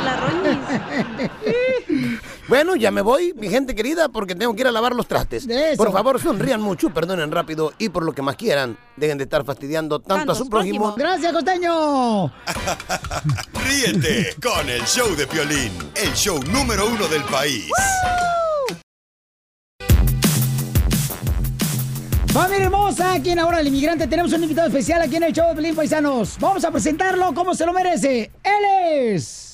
la roñis. Bueno, ya me voy, mi gente querida, porque tengo que ir a lavar los trastes. Por favor, sonrían mucho, perdonen rápido y por lo que más quieran, dejen de estar fastidiando tanto a su prójimo. Gracias, costeño. Ríete con el show de Piolín, el show número uno del país. Familia hermosa, aquí en Ahora el Inmigrante tenemos un invitado especial aquí en el show de Pelín Paisanos. Vamos a presentarlo como se lo merece. Él es...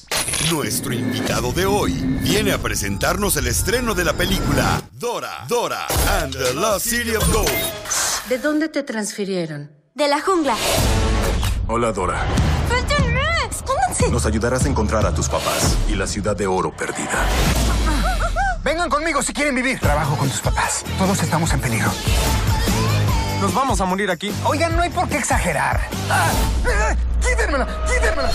Nuestro invitado de hoy viene a presentarnos el estreno de la película Dora, Dora and the Lost City of Gold. ¿De dónde te transfirieron? De la jungla. Hola, Dora. Nos ayudarás a encontrar a tus papás y la ciudad de oro perdida. Vengan conmigo si quieren vivir. Trabajo con tus papás. Todos estamos en peligro. Nos vamos a morir aquí. Oigan, no hay por qué exagerar. ¡Ah! ¡Ah! ¡Quítenmela! ¡Quítenmela!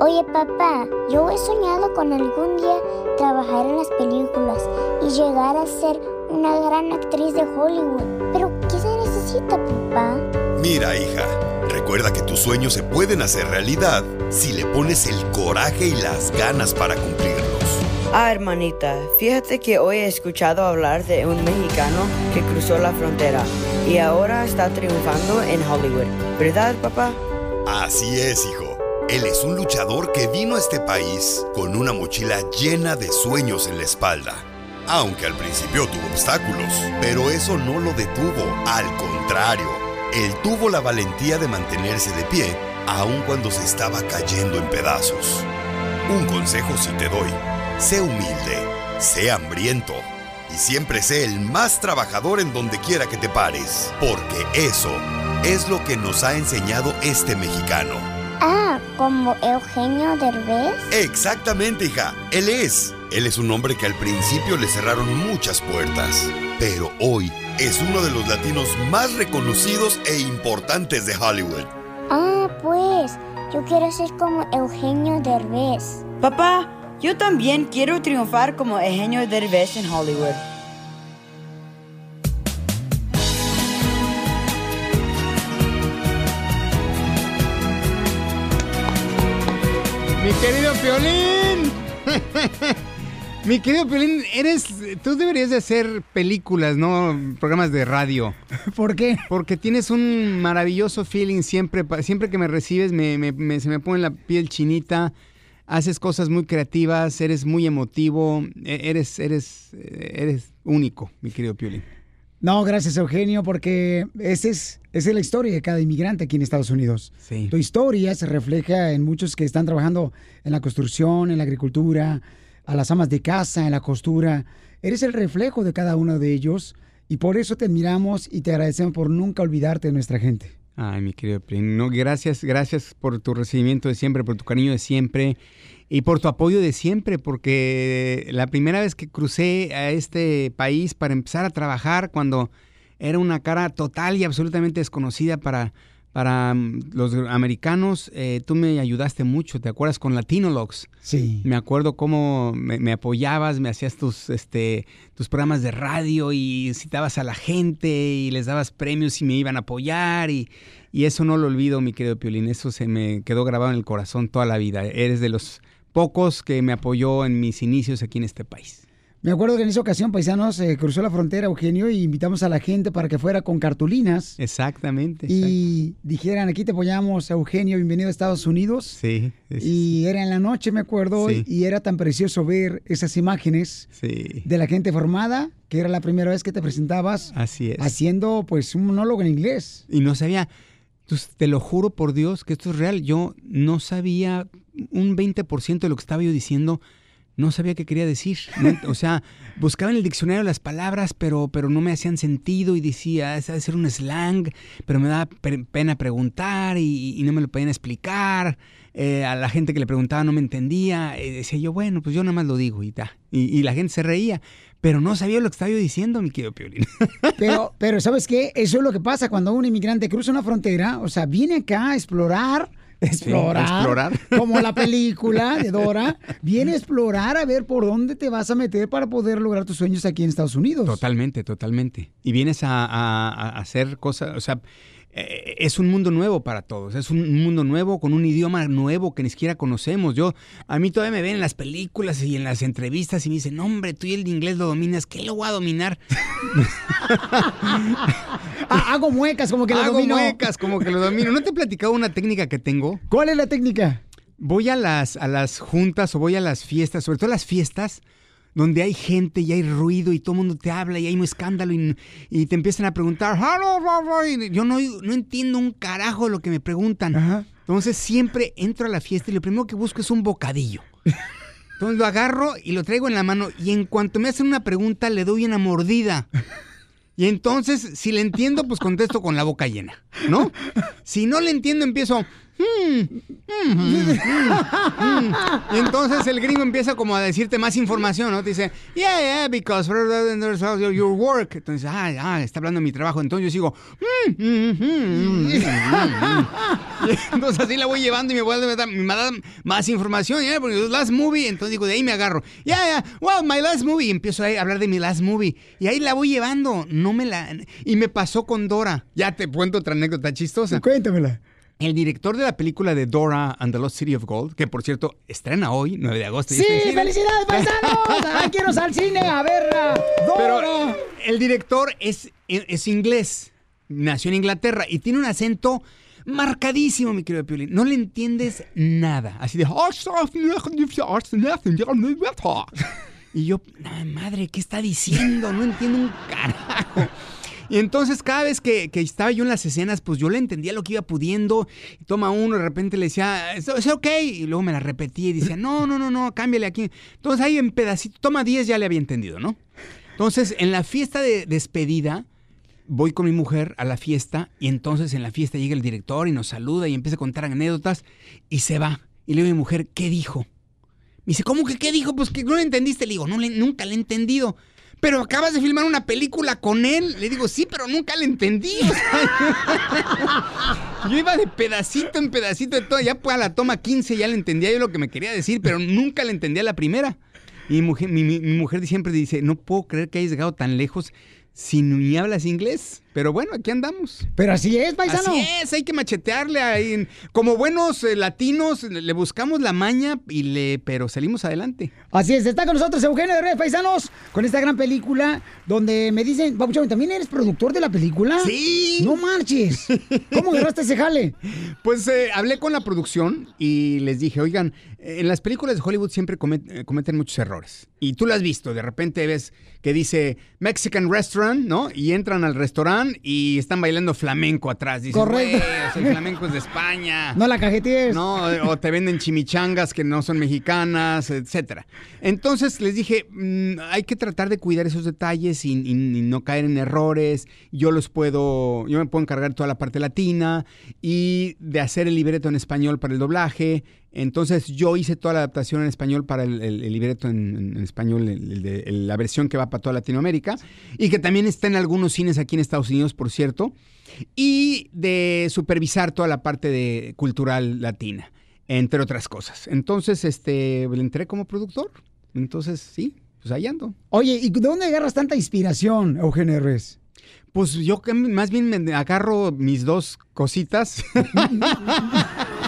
Oye papá, yo he soñado con algún día trabajar en las películas y llegar a ser una gran actriz de Hollywood. Pero ¿qué se necesita papá? Mira, hija, recuerda que tus sueños se pueden hacer realidad si le pones el coraje y las ganas para cumplirlos. Ah, hermanita, fíjate que hoy he escuchado hablar de un mexicano que cruzó la frontera y ahora está triunfando en Hollywood. ¿Verdad, papá? Así es, hijo. Él es un luchador que vino a este país con una mochila llena de sueños en la espalda. Aunque al principio tuvo obstáculos, pero eso no lo detuvo. Al contrario, él tuvo la valentía de mantenerse de pie, aun cuando se estaba cayendo en pedazos. Un consejo si te doy. Sé humilde, sé hambriento y siempre sé el más trabajador en donde quiera que te pares, porque eso es lo que nos ha enseñado este mexicano. Ah, como Eugenio Derbez. Exactamente, hija. Él es. Él es un hombre que al principio le cerraron muchas puertas, pero hoy es uno de los latinos más reconocidos e importantes de Hollywood. Ah, pues, yo quiero ser como Eugenio Derbez. Papá, yo también quiero triunfar como Eugenio Derbez en Hollywood. Querido Piolín. Mi querido Piolín, eres, tú deberías de hacer películas, no programas de radio. ¿Por qué? Porque tienes un maravilloso feeling siempre, siempre que me recibes me, me- me- se me pone la piel chinita, haces cosas muy creativas, eres muy emotivo, e- eres, eres, eres único, mi querido Piolín. No, gracias Eugenio, porque esa es, esa es la historia de cada inmigrante aquí en Estados Unidos. Sí. Tu historia se refleja en muchos que están trabajando en la construcción, en la agricultura, a las amas de casa, en la costura. Eres el reflejo de cada uno de ellos y por eso te admiramos y te agradecemos por nunca olvidarte de nuestra gente. Ay, mi querido Piolín, no, gracias, gracias por tu recibimiento de siempre, por tu cariño de siempre y por tu apoyo de siempre, porque la primera vez que crucé a este país para empezar a trabajar, cuando era una cara total y absolutamente desconocida para, para mm, los americanos, eh, tú me ayudaste mucho, ¿te acuerdas? Con Latinologs. Sí. Me acuerdo cómo me, me apoyabas, me hacías tus, este, tus programas de radio y citabas a la gente y les dabas premios y me iban a apoyar y, y eso no lo olvido, mi querido Piolín, eso se me quedó grabado en el corazón toda la vida. Eres de los pocos que me apoyó en mis inicios aquí en este país. Me acuerdo que en esa ocasión, paisanos, eh, cruzó la frontera Eugenio y invitamos a la gente para que fuera con cartulinas Exactamente. y dijeran, aquí te apoyamos, Eugenio, bienvenido a Estados Unidos. Sí, es- Y era en la noche, me acuerdo, Sí. y era tan precioso ver esas imágenes sí. de la gente formada, que era la primera vez que te presentabas Así es. haciendo pues un monólogo en inglés. Y no sabía, te lo juro por Dios que esto es real. Yo no sabía un 20% de lo que estaba yo diciendo, no sabía qué quería decir. O sea, buscaba en el diccionario las palabras, pero, pero no me hacían sentido y decía, ese debe ser un slang, pero me daba pe- pena preguntar y, y no me lo podían explicar. Eh, a la gente que le preguntaba no me entendía. Y decía yo, bueno, pues yo nada más lo digo y ta. Y, y la gente se reía, pero no sabía lo que estaba yo diciendo, mi querido Piolín. Pero, pero ¿sabes qué? Eso es lo que pasa cuando un inmigrante cruza una frontera, o sea, viene acá a explorar Explorar. explorar. Como la película de Dora. Viene a explorar a ver por dónde te vas a meter para poder lograr tus sueños aquí en Estados Unidos. Totalmente, totalmente. Y vienes a, a- a hacer cosas, o sea, eh, es un mundo nuevo para todos, es un mundo nuevo con un idioma nuevo que ni siquiera conocemos. Yo, a mí todavía me ven en las películas y en las entrevistas y me dicen, "No, hombre, tú y el inglés lo dominas, ¿qué lo voy a dominar? Ah, hago muecas como que lo Hago domino. muecas como que lo domino. ¿No te he platicado una técnica que tengo? ¿Cuál es la técnica? Voy a las, a las juntas o voy a las fiestas, sobre todo las fiestas donde hay gente y hay ruido y todo el mundo te habla y hay un escándalo y, y te empiezan a preguntar, y yo no, no entiendo un carajo de lo que me preguntan. Entonces siempre entro a la fiesta y lo primero que busco es un bocadillo. Entonces lo agarro y lo traigo en la mano y en cuanto me hacen una pregunta le doy una mordida. Y entonces, si le entiendo, pues contesto con la boca llena, ¿no? Si no le entiendo, empiezo... "Hmm, mm, mm, mm". Y entonces el gringo empieza como a decirte más información, ¿no? Te dice, yeah, yeah, because your work. Entonces, ah, ah, está hablando de mi trabajo. Entonces yo sigo, entonces así la voy llevando y me voy a dar, más información, ¿ya? Porque last movie, entonces digo, de ahí me agarro. Yeah, yeah, well, my last movie. Y empiezo a hablar de mi last movie. Y ahí la voy llevando, no me la... Y me pasó con Dora. Ya te cuento otra anécdota chistosa. Cuéntamela. El director de la película de Dora and the Lost City of Gold, que por cierto estrena hoy, 9 de agosto. ¡Sí! ¡Felicidades, paisanos! ¡Ay, quiero al cine a verla! Pero ¡Dora! el director es, es inglés, nació en Inglaterra y tiene un acento marcadísimo, mi querido Piolín. No le entiendes nada. Así de... Y yo, "Ay, madre, ¿qué está diciendo? No entiendo un carajo. Y entonces cada vez que, que estaba yo en las escenas, pues yo le entendía lo que iba pudiendo. Y toma uno, de repente le decía, es, ok. Y luego me la repetía y decía, no, no, no, no, cámbiale aquí. Entonces ahí en pedacito, toma 10 ya le había entendido, ¿no? Entonces en la fiesta de despedida, voy con mi mujer a la fiesta y entonces en la fiesta llega el director y nos saluda y empieza a contar anécdotas y se va. Y le digo a mi mujer, ¿qué dijo? Me dice, ¿cómo que qué dijo? Pues que no lo entendiste. Le digo, no, nunca le he entendido. Pero acabas de filmar una película con él. Le digo, sí, pero nunca le entendí. Yo iba de pedacito en pedacito de todo. Ya pues a la toma 15 ya le entendía yo lo que me quería decir, pero nunca le entendía la primera. Y mi mujer, mi, mi- mi mujer siempre dice, no puedo creer que hayas llegado tan lejos si ni hablas inglés. Pero bueno, aquí andamos. Pero así es, paisano. Así es, hay que machetearle ahí. Como buenos eh, latinos, le buscamos la maña, y le, pero salimos adelante. Así es, está con nosotros Eugenio de Reyes Paisanos con esta gran película donde me dicen, Papuchón, ¿también eres productor de la película? Sí. No marches. ¿Cómo agarraste ese jale? Pues eh, hablé con la producción y les dije, oigan, en las películas de Hollywood siempre comet- eh, cometen muchos errores. Y tú lo has visto, de repente ves que dice Mexican Restaurant, ¿no? Y entran al restaurante y están bailando flamenco atrás. Dices, Correcto. "Güey, o sea, el flamenco es de España. No la cajetees. No, o te venden chimichangas que no son mexicanas, etcétera. Entonces les dije, mm, hay que tratar de cuidar esos detalles y, y- y no caer en errores. Yo los puedo, yo me puedo encargar toda la parte latina y de hacer el libreto en español para el doblaje. Entonces yo hice toda la adaptación en español para el, el- el libreto en, en español, el- la versión que va para toda Latinoamérica y que también está en algunos cines aquí en Estados Unidos, por cierto, y de supervisar toda la parte de cultural latina, entre otras cosas. Entonces, este, le entré como productor. Entonces, sí, pues ahí ando. Oye, ¿y de dónde agarras tanta inspiración, Eugenio Reyes? Pues yo que más bien me agarro mis dos cositas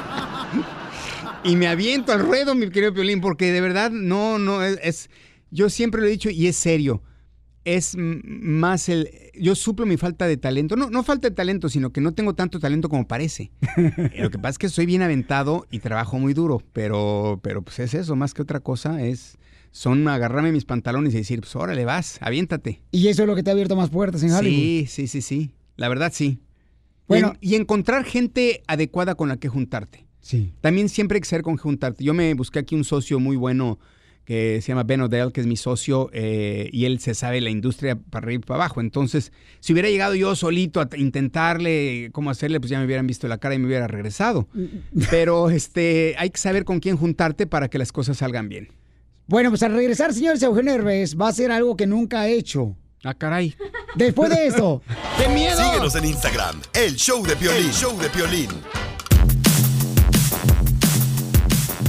y me aviento al ruedo, mi querido Piolín, porque de verdad no, no, es, es- yo siempre lo he dicho y es serio. Es más el, yo suplo mi falta de talento, no, no falta de talento, sino que no tengo tanto talento como parece. Lo que pasa es que soy bien aventado y trabajo muy duro, pero, pero pues es eso, más que otra cosa, es, son agarrarme mis pantalones y decir, pues órale, vas, aviéntate. Y eso es lo que te ha abierto más puertas en Hollywood. Sí, sí, sí, sí. La verdad, sí. Bueno. Bueno. Y, en- y encontrar gente adecuada con la que juntarte. Sí. También siempre hay que ser con juntarte. Yo me busqué aquí un socio muy bueno que se llama Ben Odell, que es mi socio, eh, y él se sabe la industria para arriba y para abajo. Entonces, si hubiera llegado yo solito a intentarle cómo hacerle, pues ya me hubieran visto la cara y me hubiera regresado. Pero este, hay que saber con quién juntarte para que las cosas salgan bien. Bueno, pues al regresar, señores, Eugenio de Reyes va a hacer algo que nunca ha hecho. Ah, caray. Después de esto. ¡Qué miedo! Síguenos en Instagram, el show de Piolín, el show de Piolín.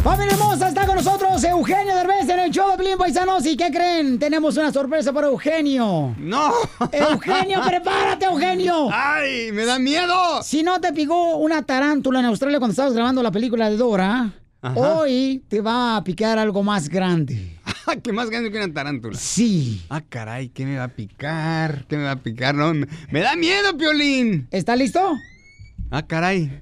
Familia hermosa, está con nosotros Eugenio Derbez en el show de Pilín Paisanos. ¿Y qué creen? Tenemos una sorpresa para Eugenio. ¡No! Eugenio, prepárate, Eugenio. ¡Ay, me da miedo! Si no te picó una tarántula en Australia cuando estabas grabando la película de Dora, Ajá. hoy te va a picar algo más grande. ¿Qué más grande que una tarántula? Sí. Ah, caray, ¿qué me va a picar? ¿Qué me va a picar? No, me, me da miedo, Piolín. ¿Está listo? Ah, caray.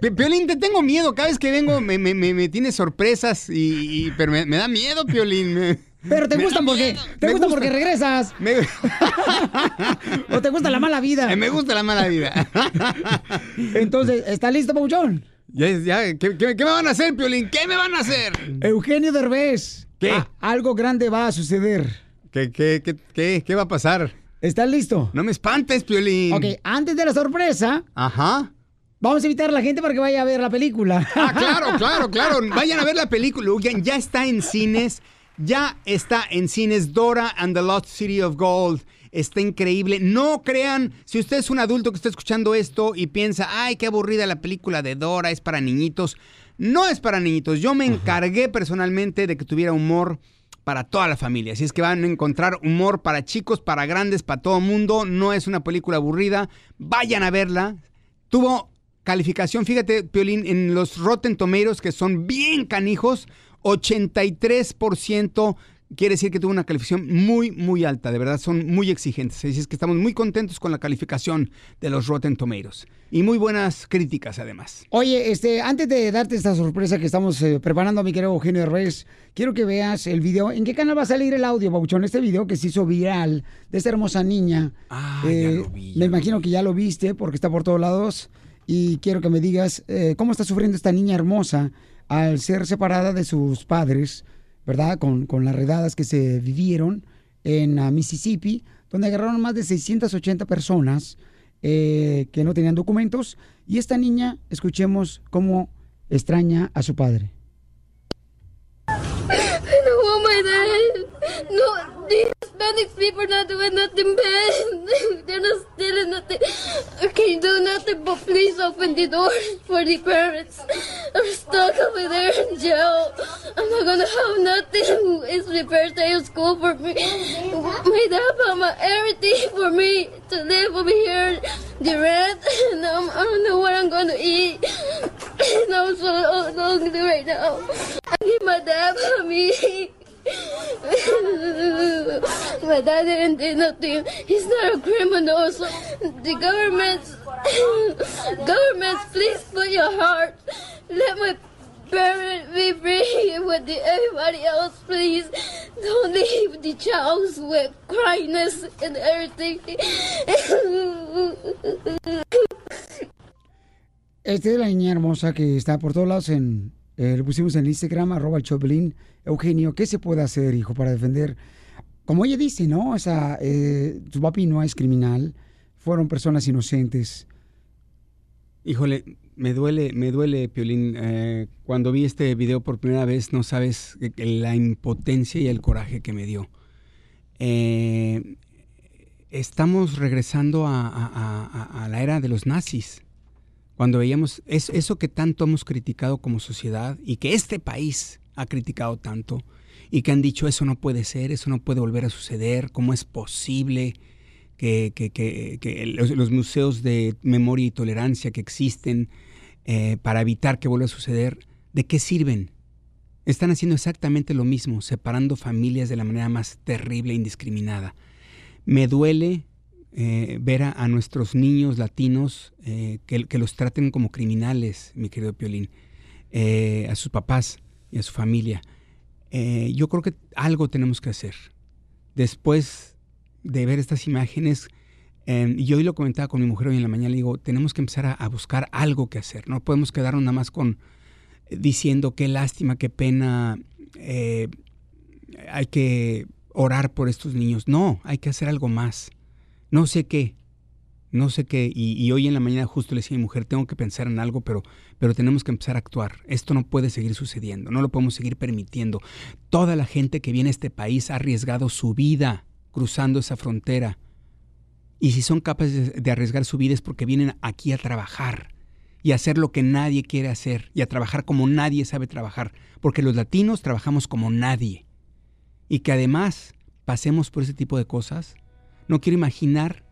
Pi- Piolín, te tengo miedo. Cada vez que vengo me, me, me, me tienes sorpresas y, y- pero me, da miedo, Piolín. Pero te gustan porque miedo. te Me gusta porque regresas. Me, o te gusta la mala vida. Eh, me gusta la mala vida. Entonces, ¿está listo, Pauchón? Ya, ya, ¿qué, qué, qué me van a hacer, Piolín? ¿Qué me van a hacer? Eugenio Derbez. ¿Qué? Ah, algo grande va a suceder. ¿Qué, qué, qué, qué, qué va a pasar? ¿Estás listo? No me espantes, Piolín. Ok, antes de la sorpresa, Ajá. Vamos a invitar a la gente para que vaya a ver la película. Ah, claro, claro, claro. Vayan a ver la película. Ya está en cines. Ya está en cines Dora and the Lost City of Gold. Está increíble. No crean, si usted es un adulto que está escuchando esto y piensa, ay, qué aburrida la película de Dora, es para niñitos. No es para niñitos. Yo me encargué personalmente de que tuviera humor para toda la familia. Así es que van a encontrar humor para chicos, para grandes, para todo mundo. No es una película aburrida. Vayan a verla. Tuvo calificación, fíjate, Piolín, en los Rotten Tomatoes, que son bien canijos, 83% quiere decir que tuvo una calificación muy, muy alta. De verdad, son muy exigentes. Así es que estamos muy contentos con la calificación de los Rotten Tomatoes. Y muy buenas críticas, además. Oye, este, antes de darte esta sorpresa que estamos eh, preparando, mi querido Eugenio Reyes, quiero que veas el video. ¿En qué canal va a salir el audio, Bauchón? Este video que se hizo viral de esta hermosa niña. Ah, Eh, me imagino que ya lo viste porque está por todos lados. Y quiero que me digas eh, cómo está sufriendo esta niña hermosa al ser separada de sus padres, ¿verdad? Con, con las redadas que se vivieron en ah, Mississippi, donde agarraron más de 680 personas eh, que no tenían documentos. Y esta niña, escuchemos cómo extraña a su padre. Want my dad. No, the Hispanic people not doing nothing bad. They're not stealing nothing. I can't do nothing but please open the door for the parents. I'm stuck over there in jail. I'm not gonna have nothing. It's the first day of school for me. My dad bought my everything for me to live over here. The rent, and I'm, I don't know what I'm gonna eat. And I'm so lonely right now. I need my dad for me. My dad didn't do nothing. He's not a criminal. So the government, governments, please put your heart. Let my parent be free with the, everybody else, please. Don't leave the child with cryness and everything. Esta es la niña hermosa que está por todos lados eh, lo pusimos en Instagram, arroba Choplin. Eugenio, ¿qué se puede hacer, hijo, para defender? Como ella dice, ¿no? O sea, eh, su papi no es criminal. Fueron personas inocentes. Híjole, me duele, me duele, Piolín. Eh, cuando vi este video por primera vez, no sabes la impotencia y el coraje que me dio. Eh, estamos regresando a, la era de los nazis. Cuando veíamos es- eso que tanto hemos criticado como sociedad y que este país ha criticado tanto y que han dicho eso no puede ser, eso no puede volver a suceder, ¿cómo es posible? que, los, museos de memoria y tolerancia que existen eh, para evitar que vuelva a suceder, ¿de qué sirven? Están haciendo exactamente lo mismo, separando familias de la manera más terrible e indiscriminada. Me duele eh, ver a, nuestros niños latinos eh, que, los traten como criminales, mi querido Piolín, a sus papás y a su familia. Eh, yo creo que algo tenemos que hacer. Después de ver estas imágenes, eh, y hoy lo comentaba con mi mujer hoy en la mañana, le digo, tenemos que empezar a, a buscar algo que hacer. No podemos quedarnos nada más con eh, diciendo qué lástima, qué pena, eh, hay que orar por estos niños. No, hay que hacer algo más. No sé qué, no sé qué. Y, hoy en la mañana justo le decía a mi mujer, tengo que pensar en algo, pero, pero tenemos que empezar a actuar. Esto no puede seguir sucediendo, no lo podemos seguir permitiendo. Toda la gente que viene a este país ha arriesgado su vida cruzando esa frontera. Y si son capaces de, de arriesgar su vida es porque vienen aquí a trabajar y a hacer lo que nadie quiere hacer y a trabajar como nadie sabe trabajar, porque los latinos trabajamos como nadie. Y que además pasemos por ese tipo de cosas, no quiero imaginar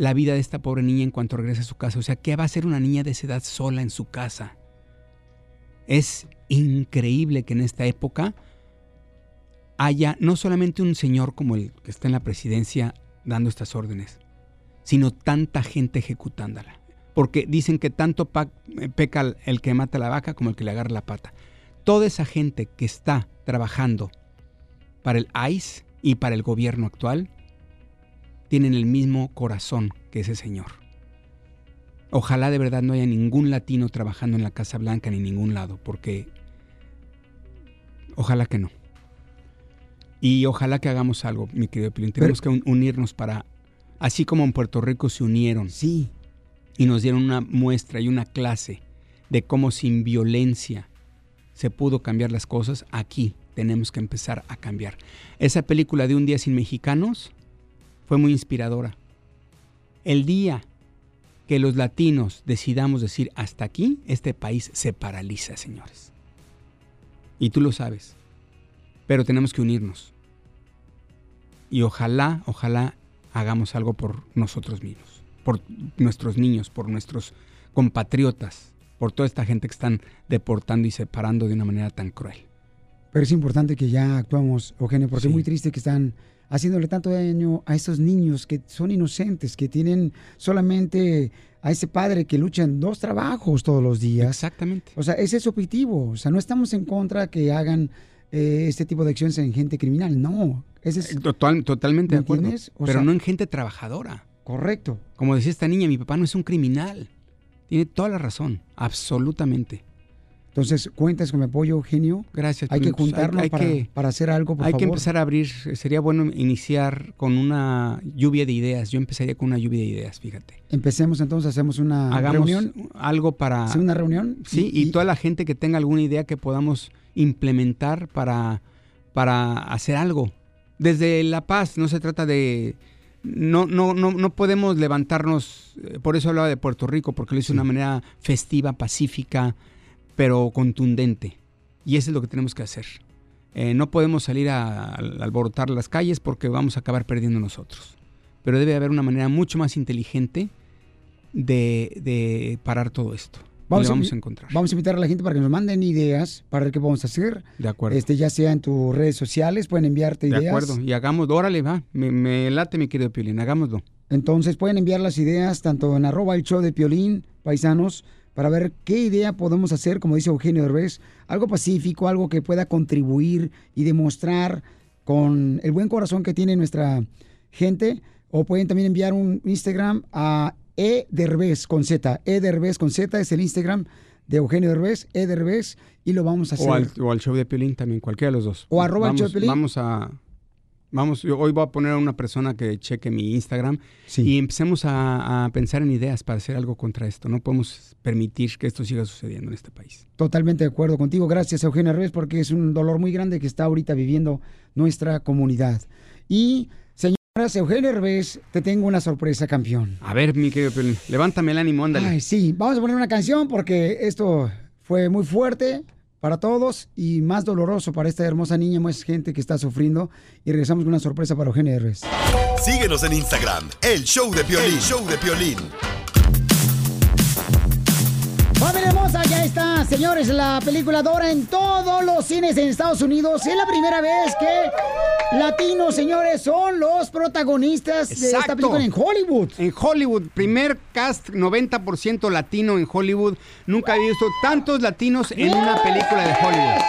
la vida de esta pobre niña en cuanto regrese a su casa. O sea, ¿qué va a hacer una niña de esa edad sola en su casa? Es increíble que en esta época haya no solamente un señor como el que está en la presidencia dando estas órdenes, sino tanta gente ejecutándola. Porque dicen que tanto eh, peca el que mata la vaca como el que le agarra la pata. Toda esa gente que está trabajando para el ICE y para el gobierno actual tienen el mismo corazón que ese señor. Ojalá de verdad no haya ningún latino trabajando en la Casa Blanca ni en ningún lado, porque ojalá que no. Y ojalá que hagamos algo, mi querido Pilín. Tenemos que un- unirnos para, así como en Puerto Rico se unieron. Sí. Y nos dieron una muestra y una clase de cómo sin violencia se pudo cambiar las cosas, aquí tenemos que empezar a cambiar. Esa película de Un día sin mexicanos fue muy inspiradora. El día que los latinos decidamos decir hasta aquí, este país se paraliza, señores. Y tú lo sabes. Pero tenemos que unirnos. Y ojalá, ojalá hagamos algo por nosotros mismos, por nuestros niños, por nuestros compatriotas, por toda esta gente que están deportando y separando de una manera tan cruel. Pero es importante que ya actuamos, Eugenio, porque es muy triste que están haciéndole tanto daño a esos niños que son inocentes, que tienen solamente a ese padre que lucha en dos trabajos todos los días. Exactamente. O sea, ese es su objetivo. O sea, no estamos en contra que hagan eh, este tipo de acciones en gente criminal. No. Ese es, Total- totalmente de ¿Me acuerdo. Pero sea- no en gente trabajadora. Correcto. Como decía esta niña, mi papá no es un criminal. Tiene toda la razón, absolutamente. Entonces, cuentas con mi apoyo, Eugenio. Gracias. Hay que juntarnos hay para, que- para hacer algo, por Hay favor. que empezar a abrir, sería bueno iniciar con una lluvia de ideas. Yo empezaría con una lluvia de ideas, fíjate. Empecemos entonces, hacemos una Hagamos reunión. algo para... ¿Sí, una reunión? Sí, y, toda la gente que tenga alguna idea que podamos implementar para, para hacer algo. Desde La Paz no se trata de... No, no, no, no podemos levantarnos, eh, por eso hablaba de Puerto Rico, porque lo hizo de una manera festiva, pacífica, pero contundente. Y eso es lo que tenemos que hacer. Eh, no podemos salir a, a alborotar las calles porque vamos a acabar perdiendo nosotros. Pero debe haber una manera mucho más inteligente de, de parar todo esto. y vamos invi- a encontrar. Vamos a invitar a la gente para que nos manden ideas para ver qué podemos hacer. De acuerdo. Este, ya sea en tus redes sociales, pueden enviarte De ideas. acuerdo. Y hagámoslo. Órale, va. Me, me late, mi querido Piolín. Hagámoslo. Entonces pueden enviar las ideas tanto en arroba el show de Piolín, paisanos, para ver qué idea podemos hacer, como dice Eugenio Derbez, algo pacífico, algo que pueda contribuir y demostrar con el buen corazón que tiene nuestra gente. O pueden también enviar un Instagram a E Derbez con Z. E Derbez con Z es el Instagram de Eugenio Derbez, E Derbez, y lo vamos a hacer. O al, o al show de Piolín también, cualquiera de los dos. O arroba el show de Piolín. Vamos a... Vamos, yo hoy voy a poner a una persona que cheque mi Instagram y empecemos a, a pensar en ideas para hacer algo contra esto. No podemos permitir que esto siga sucediendo en este país. Totalmente de acuerdo contigo. Gracias, Eugenio Derbez, porque es un dolor muy grande que está ahorita viviendo nuestra comunidad. Y, señoras, Eugenio Derbez, te tengo una sorpresa, campeón. A ver, mi querido levántame el ánimo, ándale. Ay, sí, vamos a poner una canción porque esto fue muy fuerte para todos y más doloroso para esta hermosa niña, más gente que está sufriendo. Y regresamos con una sorpresa para Eugenio Derbez. Síguenos en Instagram, el show de Piolín. El show de Piolín. Familia hermosa, ya está, señores, la película Dora en todos los cines en Estados Unidos. Es la primera vez que latinos, señores, son los protagonistas de esta película en Hollywood. En Hollywood, primer cast 90% latino en Hollywood. Nunca había visto tantos latinos en una película de Hollywood.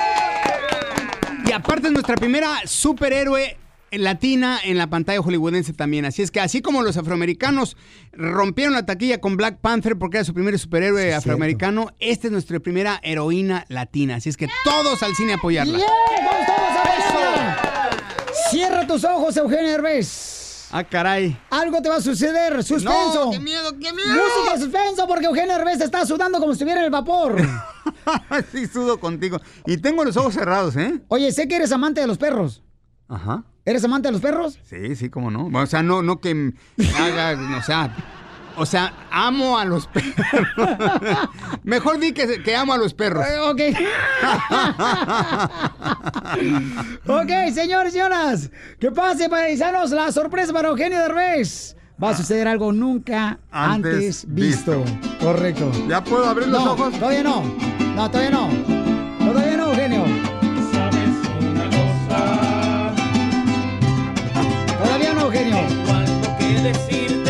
Y aparte es nuestra primera superhéroe latina en la pantalla hollywoodense también. Así es que así como los afroamericanos rompieron la taquilla con Black Panther porque era su primer superhéroe afroamericano, esta es nuestra primera heroína latina. Así es que todos al cine apoyarla. ¡Bien! ¡Vamos todos a verla! Cierra tus ojos, Eugenio Derbez. Ah, caray. Algo te va a suceder. Suspenso. No, qué miedo, qué miedo. Música suspenso porque Eugenio Derbez está sudando como si estuviera en el vapor. sí, sudo contigo. Y tengo los ojos cerrados, ¿eh? Oye, sé que eres amante de los perros. Ajá. ¿Eres amante de los perros? Sí, sí, cómo no. O sea, no, no que haga, o sea, O sea, amo a los perros. Mejor di que, que amo a los perros. Eh, ok. ok, señores y señoras. Que pase, paisanos, la sorpresa para Eugenio Derbez. Va a suceder algo nunca antes, Antes visto. Correcto. ¿Ya puedo abrir los No, ojos? Todavía no. No, todavía no. Todavía no, Eugenio. Cuánto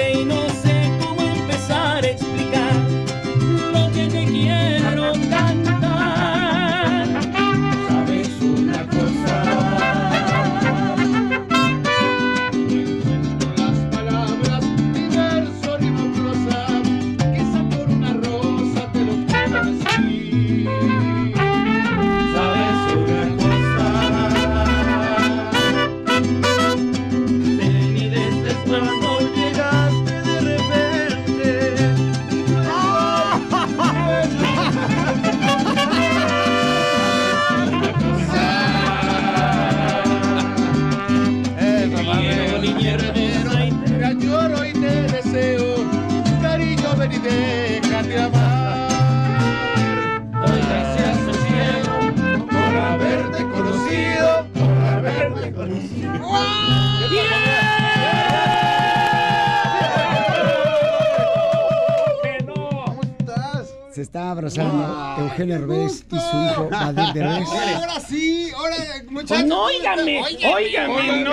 está abrazando Eugenio Derbez y su hijo Vadir Derbez. Ahora sí, ahora, muchachos. Pues no, óigame, óigame, no.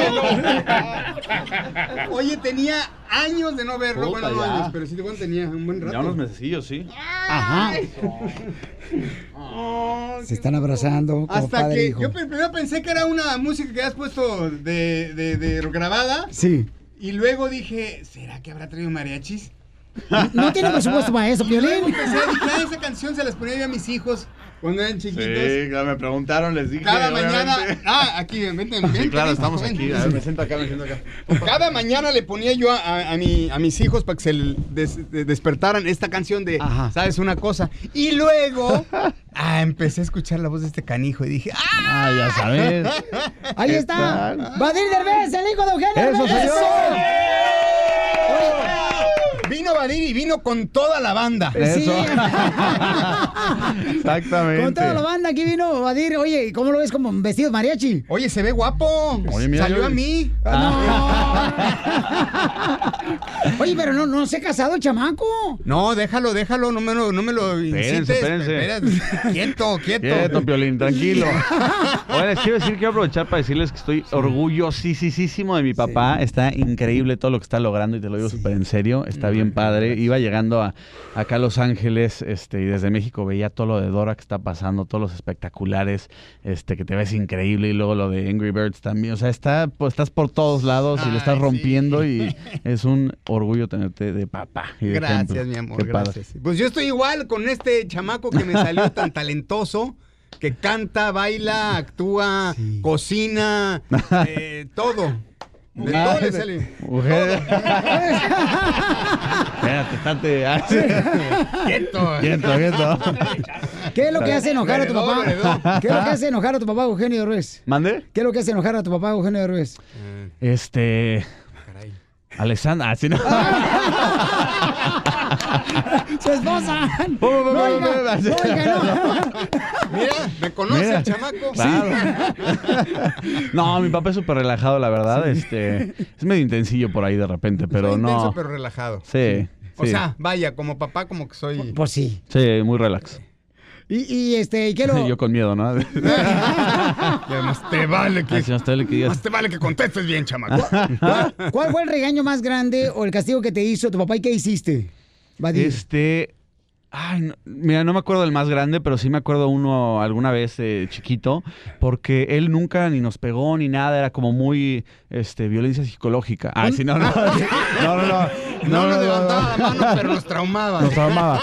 Oye, tenía años de no verlo. Puta, bueno, no ya. años, pero sí, bueno, tenía un buen rato. Ya unos mesecillos, sí. Ajá. Se están abrazando como Hasta padre que hijo. yo primero pensé que era una música que habías puesto de, de, de grabada. Sí. Y luego dije, ¿será que habrá traído mariachis? No tiene presupuesto para eso, Piolín. "Ah, esa canción se las ponía yo a mis hijos cuando eran chiquitos. Sí, ya me preguntaron, les dije. Cada mañana. obviamente. Ah, aquí, vente, vente. Sí, claro, estamos vente. aquí. A ver, me siento acá, me siento acá. Cada mañana le ponía yo a, a- a mi- a mis hijos para que se l- des- de- despertaran esta canción de ¿Sabes una cosa? Y luego ah, empecé a escuchar la voz de este canijo y dije, ¡ah! Ah, ya sabes. Ahí ¿Qué está. Vadir Derbez, el hijo de Eugenio ¡Eso, señor! Vino Vadir y vino con toda la banda. Sí. Exactamente. Con toda la banda aquí vino Vadir. Oye, ¿cómo lo ves como vestido mariachi? Oye, se ve guapo. Oye, mira, Salió yo- a mí. Oye, pero no, no se ha casado el chamaco. No, déjalo, déjalo, no me lo, no me lo Espérense, incites. espérense. Espérate. Quieto, quieto. Quieto, Piolín, tranquilo. Oye, les quiero decir, quiero aprovechar para decirles que estoy orgullosísimo de mi papá. Está increíble todo lo que está logrando y te lo digo súper en serio. Está bien padre. Iba llegando a, acá a Los Ángeles este, y desde México veía todo lo de Dora que está pasando, todos los espectaculares, este, que te ves increíble y luego lo de Angry Birds también. O sea, está, pues, estás por todos lados y lo estás rompiendo y es un orgullo tenerte de papá. Y de Gracias, ejemplo. mi amor, Qué padre. gracias. Pues yo estoy igual con este chamaco que me salió tan talentoso, que canta, baila, actúa, cocina, eh, todo. De Ah, todo le sale. Mujer. Espérate, estate. Quieto. Quieto, quieto. ¿Qué es lo que hace enojar a tu papá? ¿Qué es lo que hace enojar a tu papá, Eugenio Derbez? ¿Mande? ¿Qué es lo que hace enojar a tu papá, Eugenio Derbez? Este. Alexandra, así no. ¡Su esposa! Oh, No, oiga, no, oiga, no. Mira, me conoce Mira. el chamaco. Claro. No, mi papá es súper relajado, la verdad. Este, es medio intensillo por ahí de repente, pero Soy no. intenso, pero relajado. Sí. O sí. sea, vaya, como papá, como que soy. Pues sí. Sí, muy relax. Y, y este, ¿y qué lo...? Yo con miedo, ¿no? Te vale que. Te que. Más te vale que contestes bien, chamaco. ¿Cuál, cuál fue el regaño más grande o el castigo que te hizo tu papá y qué hiciste? Este. Ay, no- mira, no me acuerdo del más grande, pero sí me acuerdo uno alguna vez eh, chiquito, porque él nunca ni nos pegó ni nada, era como muy este, violencia psicológica. Ah, sí, no, no. No, no, no. No, no, nos no, levantaba la mano, pero nos traumaba. Nos traumaba.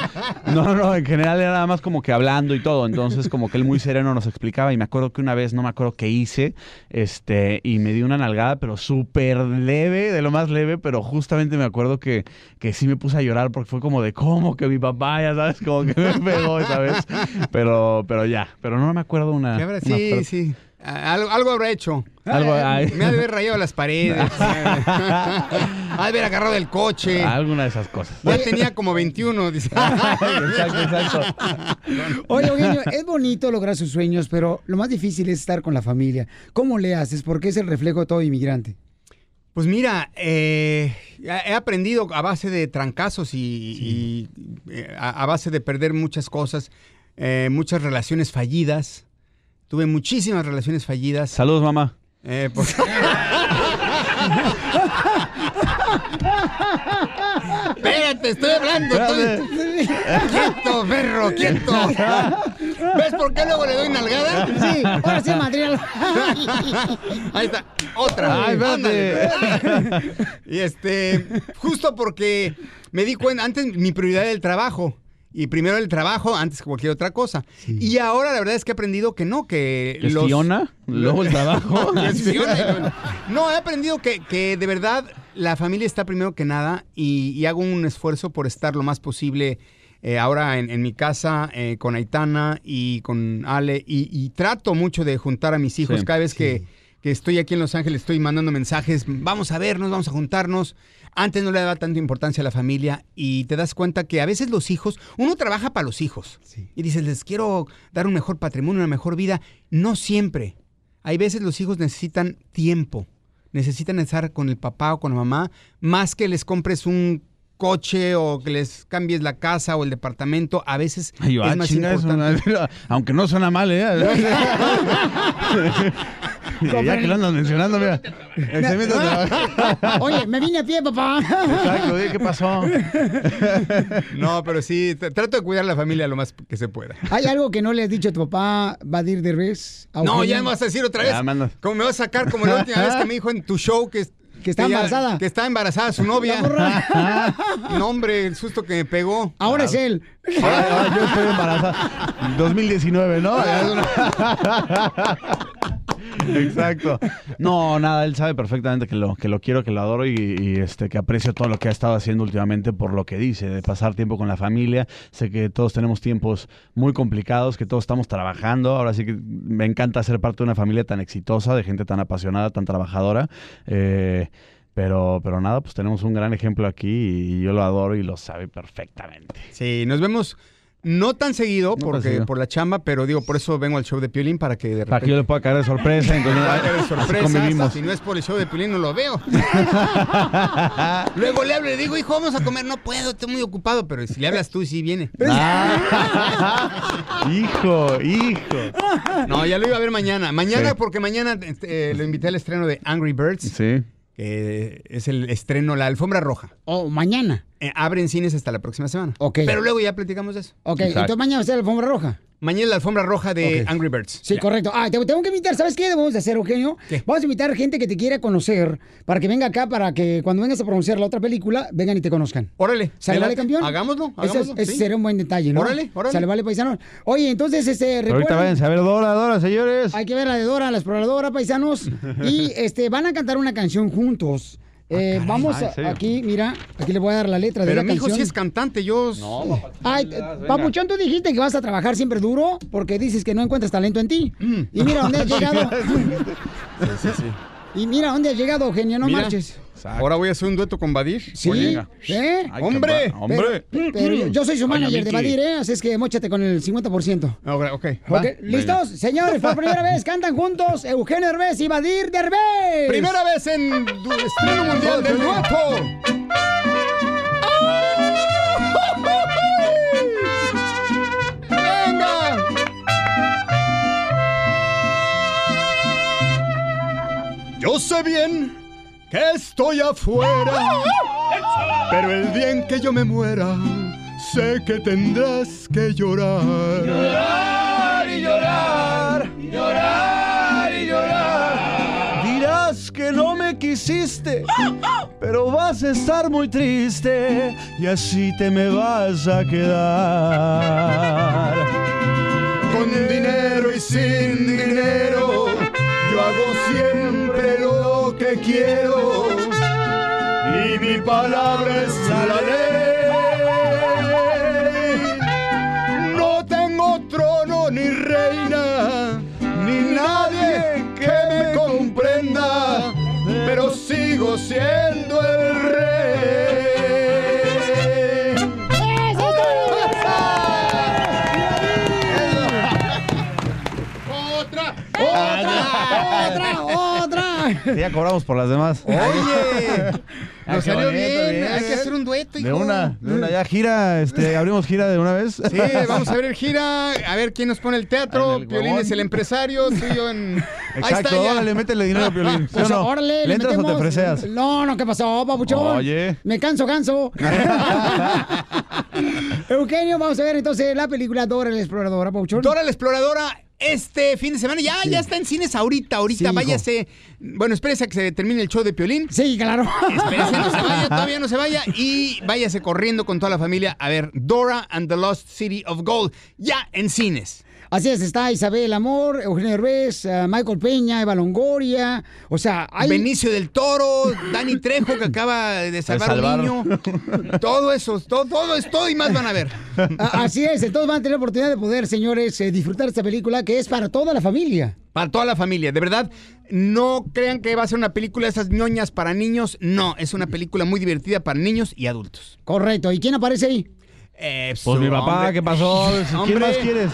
No, no, no, en general era nada más como que hablando y todo. Entonces, como que él muy sereno nos explicaba. Y me acuerdo que una vez, no me acuerdo qué hice, este, y me dio una nalgada, pero súper leve, de lo más leve, pero justamente me acuerdo que, que sí me puse a llorar porque fue como de cómo que mi papá, ya sabes, como que me pegó esa vez. Pero, pero ya, pero no me acuerdo una. Sí, sí. Algo, algo habrá hecho. Algo- ay. Me ha de haber rayado las paredes. ha de haber agarrado el coche. Alguna de esas cosas. Ya tenía como 21, dice. exacto, exacto. Oye, Eugenio, es bonito lograr sus sueños, pero lo más difícil es estar con la familia. ¿Cómo le haces? Porque es el reflejo de todo inmigrante. Pues mira, eh, he aprendido a base de trancazos y, y, eh, a, a base de perder muchas cosas, eh, muchas relaciones fallidas. Tuve muchísimas relaciones fallidas. Saludos, mamá. Eh, por- Espérate, estoy hablando. estoy- Quieto, perro, quieto. ¿Ves por qué luego le doy nalgada? Sí, ahora sí, Madrid. Ahí está, otra. Ay. Ándale. y este, justo porque me di cuenta, antes mi prioridad era el trabajo. Y primero el trabajo antes que cualquier otra cosa. Y ahora la verdad es que he aprendido que no, que ¿Que es Fiona? Luego el trabajo. No, he aprendido que, que de verdad la familia está primero que nada y, y hago un esfuerzo por estar lo más posible eh, ahora en, en mi casa eh, con Aitana y con Ale y, y trato mucho de juntar a mis hijos Sí, cada vez que, que estoy aquí en Los Ángeles estoy mandando mensajes, vamos a vernos, vamos a juntarnos. Antes no le daba tanta importancia a la familia y te das cuenta que a veces los hijos, uno trabaja para los hijos y dices, les quiero dar un mejor patrimonio, una mejor vida. No siempre. Hay veces los hijos necesitan tiempo, necesitan estar con el papá o con la mamá, más que les compres un coche o que les cambies la casa o el departamento. A veces Ay, yo, es ah, más importante. aunque no suena mal, ¿eh? ya que lo andas mencionando, mira. Trabajar. Oye, me vine a pie, papá. Exacto, ¿qué pasó? No, pero sí, trato de cuidar a la familia lo más que se pueda. ¿Hay algo que no le has dicho a tu papá, Badir Derbez? No, ya me vas a decir otra vez. Como me vas a sacar como la última vez que me dijo en tu show que... Que está embarazada. que está embarazada su novia. no, hombre, el susto que me pegó. Ahora es él. Ahora, ahora yo estoy embarazada. 2019, ¿no? Exacto. No, nada, él sabe perfectamente que lo, que lo quiero, que lo adoro y, este que aprecio todo lo que ha estado haciendo últimamente por lo que dice, de pasar tiempo con la familia. Sé que todos tenemos tiempos muy complicados, que todos estamos trabajando. Ahora sí que me encanta ser parte de una familia tan exitosa, de gente tan apasionada, tan trabajadora. Eh, pero, pero nada, pues tenemos un gran ejemplo aquí y yo lo adoro y lo sabe perfectamente. Sí, nos vemos no tan seguido porque seguido. por la chamba, pero digo, por eso vengo al show de Piolín para que de repente... Para que yo le pueda caer de sorpresa. Entonces, de sorpresa, si no es por el show de Piolín no lo veo. Luego le hablo y le digo, hijo, vamos a comer. No puedo, estoy muy ocupado, pero si le hablas tú, sí viene. Ah. hijo, hijo. No, ya lo iba a ver mañana. Mañana, Sí. porque mañana este, eh, lo invité al estreno de Angry Birds. Sí. Que es el estreno, la alfombra roja. O mañana. Eh, abren cines hasta la próxima semana. Ok. Pero luego ya platicamos de eso. Ok, entonces mañana va a ser la alfombra roja. Mañana la alfombra roja de. Angry Birds. Sí, Ya. correcto. Ah, te tengo que invitar. ¿Sabes qué debemos de hacer, Eugenio? Vamos a invitar gente que te quiera conocer para que venga acá para que cuando vengas a pronunciar la otra película, vengan y te conozcan. Órale. ¿Sale, vale, campeón? Hagámoslo, Ese, hagámoslo, ese sí. sería un buen detalle, ¿no? Órale, órale. Sale, vale, paisano. Oye, entonces, este, Pero ahorita recuerden- váyanse a ver Dora, Dora, señores. Hay que ver la de Dora, la exploradora, paisanos. y este van a cantar una canción juntos. Eh, vamos Ah, aquí, mira, aquí le voy a dar la letra Pero de la mi hijo canción. sí es cantante, yo... No, Ay, eh, Papuchón, tú dijiste que vas a trabajar siempre duro porque dices que no encuentras talento en ti. Y mira dónde has llegado. Sí, sí, sí. y mira dónde has llegado, Eugenio, no Mira, marches. Ahora voy a hacer un dueto con Badir. Sí, ¿eh? Ay, ¡Hombre! hombre. Pero, yo, soy su manager de. Badir, ¿eh? Así es que mochate con el 50%. Ok, ok. ¿Listos? Señores, por primera vez cantan juntos Eugenio Derbez y Badir Derbez. Primera vez en estreno mundial del dueto. Yo sé bien que estoy afuera, pero el día en que yo me muera, sé que tendrás que llorar. Llorar y llorar, llorar y llorar. Dirás que no me quisiste, pero vas a estar muy triste y así te me vas a quedar. Con dinero y sin dinero, yo hago siempre lo que quiero y mi palabra es la ley. No tengo trono ni reina, ni nadie que me comprenda, pero sigo siendo el rey. Otra, ¡Otra! ¡Otra! Sí, ya cobramos por las demás. Oye, nos salió bonito, bien. bien. Hay que hacer un dueto, De hijo. una, de una. Ya gira, este, abrimos gira de una vez. Sí, vamos a ver gira, a ver quién nos pone el teatro. El Piolín huevón. es el empresario, tú y yo en... Ahí Exacto, está ya. órale, métele dinero a Piolín. ¿sí Pues o no? órale, ¿Le entras o te metemos- freseas? No, no, ¿qué pasó, papuchón? Oye. Me canso, canso. Eugenio, vamos a ver entonces la película Dora la Exploradora, papuchón. Dora la Exploradora, este fin de semana, ya, ya está en cines ahorita, ahorita, Sí, hijo. váyase. Bueno, espérese a que se termine el show de Piolín. Sí, claro. Espérese, no se vaya, todavía no se vaya. Y váyase corriendo con toda la familia a ver Dora and the Lost City of Gold, ya en cines. Así es, está Isabel Amor, Eugenio Derbez, eh, Michael Peña, Eva Longoria, o sea, hay... Benicio del Toro, Dani Trejo que acaba de salvar a un salvarlo. niño. Todo eso, todo, todo es todo y más van a ver. Así es, entonces van a tener oportunidad de poder, señores, eh, disfrutar esta película que es para toda la familia. Para toda la familia, de verdad, no crean que va a ser una película de esas ñoñas para niños. No, es una película muy divertida para niños y adultos. Correcto, ¿y quién aparece ahí? Pues mi papá, ¿qué pasó? ¿Quién más quieres?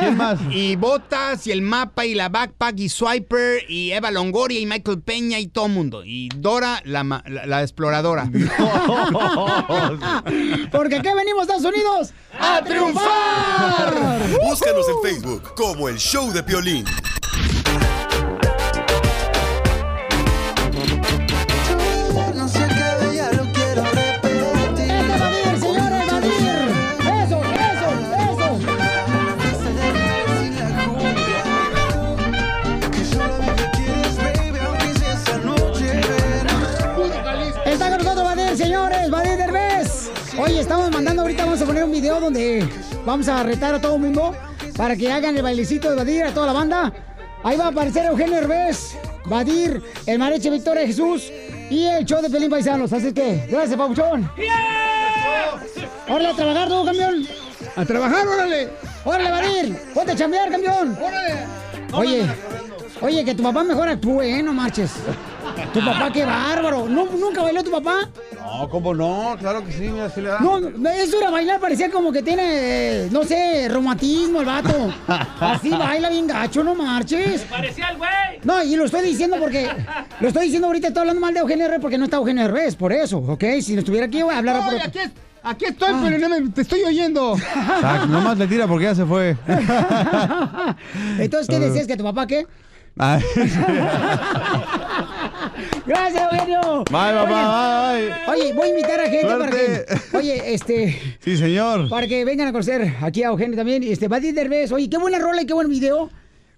¿Quién más? Y Botas, y el mapa, y la backpack, y Swiper, y Eva Longoria, y Michael Peña, y todo el mundo. Y Dora, la, ma- la- la exploradora. Porque aquí venimos, Estados Unidos, a triunfar. Búscanos en Facebook como el Show de Piolín. Video donde vamos a retar a todo el mundo para que hagan el bailecito de Badir a toda la banda. Ahí va a aparecer Eugenio Derbez, Badir, el Mareche Victoria Jesús y el show de Pelín Paisanos. Así que, gracias, Pabuchón. ¡Órale a trabajar tú, camión! ¡A trabajar, órale! ¡Órale, Badir! ¡Ponte a chambear, camión! ¡Órale! Oye, oye, que tu papá mejor actúe, ¿eh? No marches. Tu papá, qué bárbaro. ¿No, ¿Nunca bailó tu papá? No, ¿cómo no? Claro que sí, mira, sí le da. No, no, eso era bailar, parecía como que tiene, no sé, reumatismo el vato. Así baila bien gacho, no marches. Parecía el güey. No, y lo estoy diciendo porque, lo estoy diciendo ahorita, estoy hablando mal de Eugenio Derbez porque no está Eugenio Derbez, por eso, ¿ok? Si no estuviera aquí, voy a hablar Ay, por... aquí, es- aquí estoy, pero no me, te estoy oyendo. Exacto, nomás le tira porque ya se fue. Entonces, ¿qué decías? ¿Que tu papá qué? Ay, ¡Gracias, Eugenio! Bye, papá, Oye, Oye, voy a invitar a gente para que... Oye, este... Sí, señor. Para que vengan a conocer aquí a Eugenio también. Este, Badir Derbez. Oye, qué buena rola y qué buen video.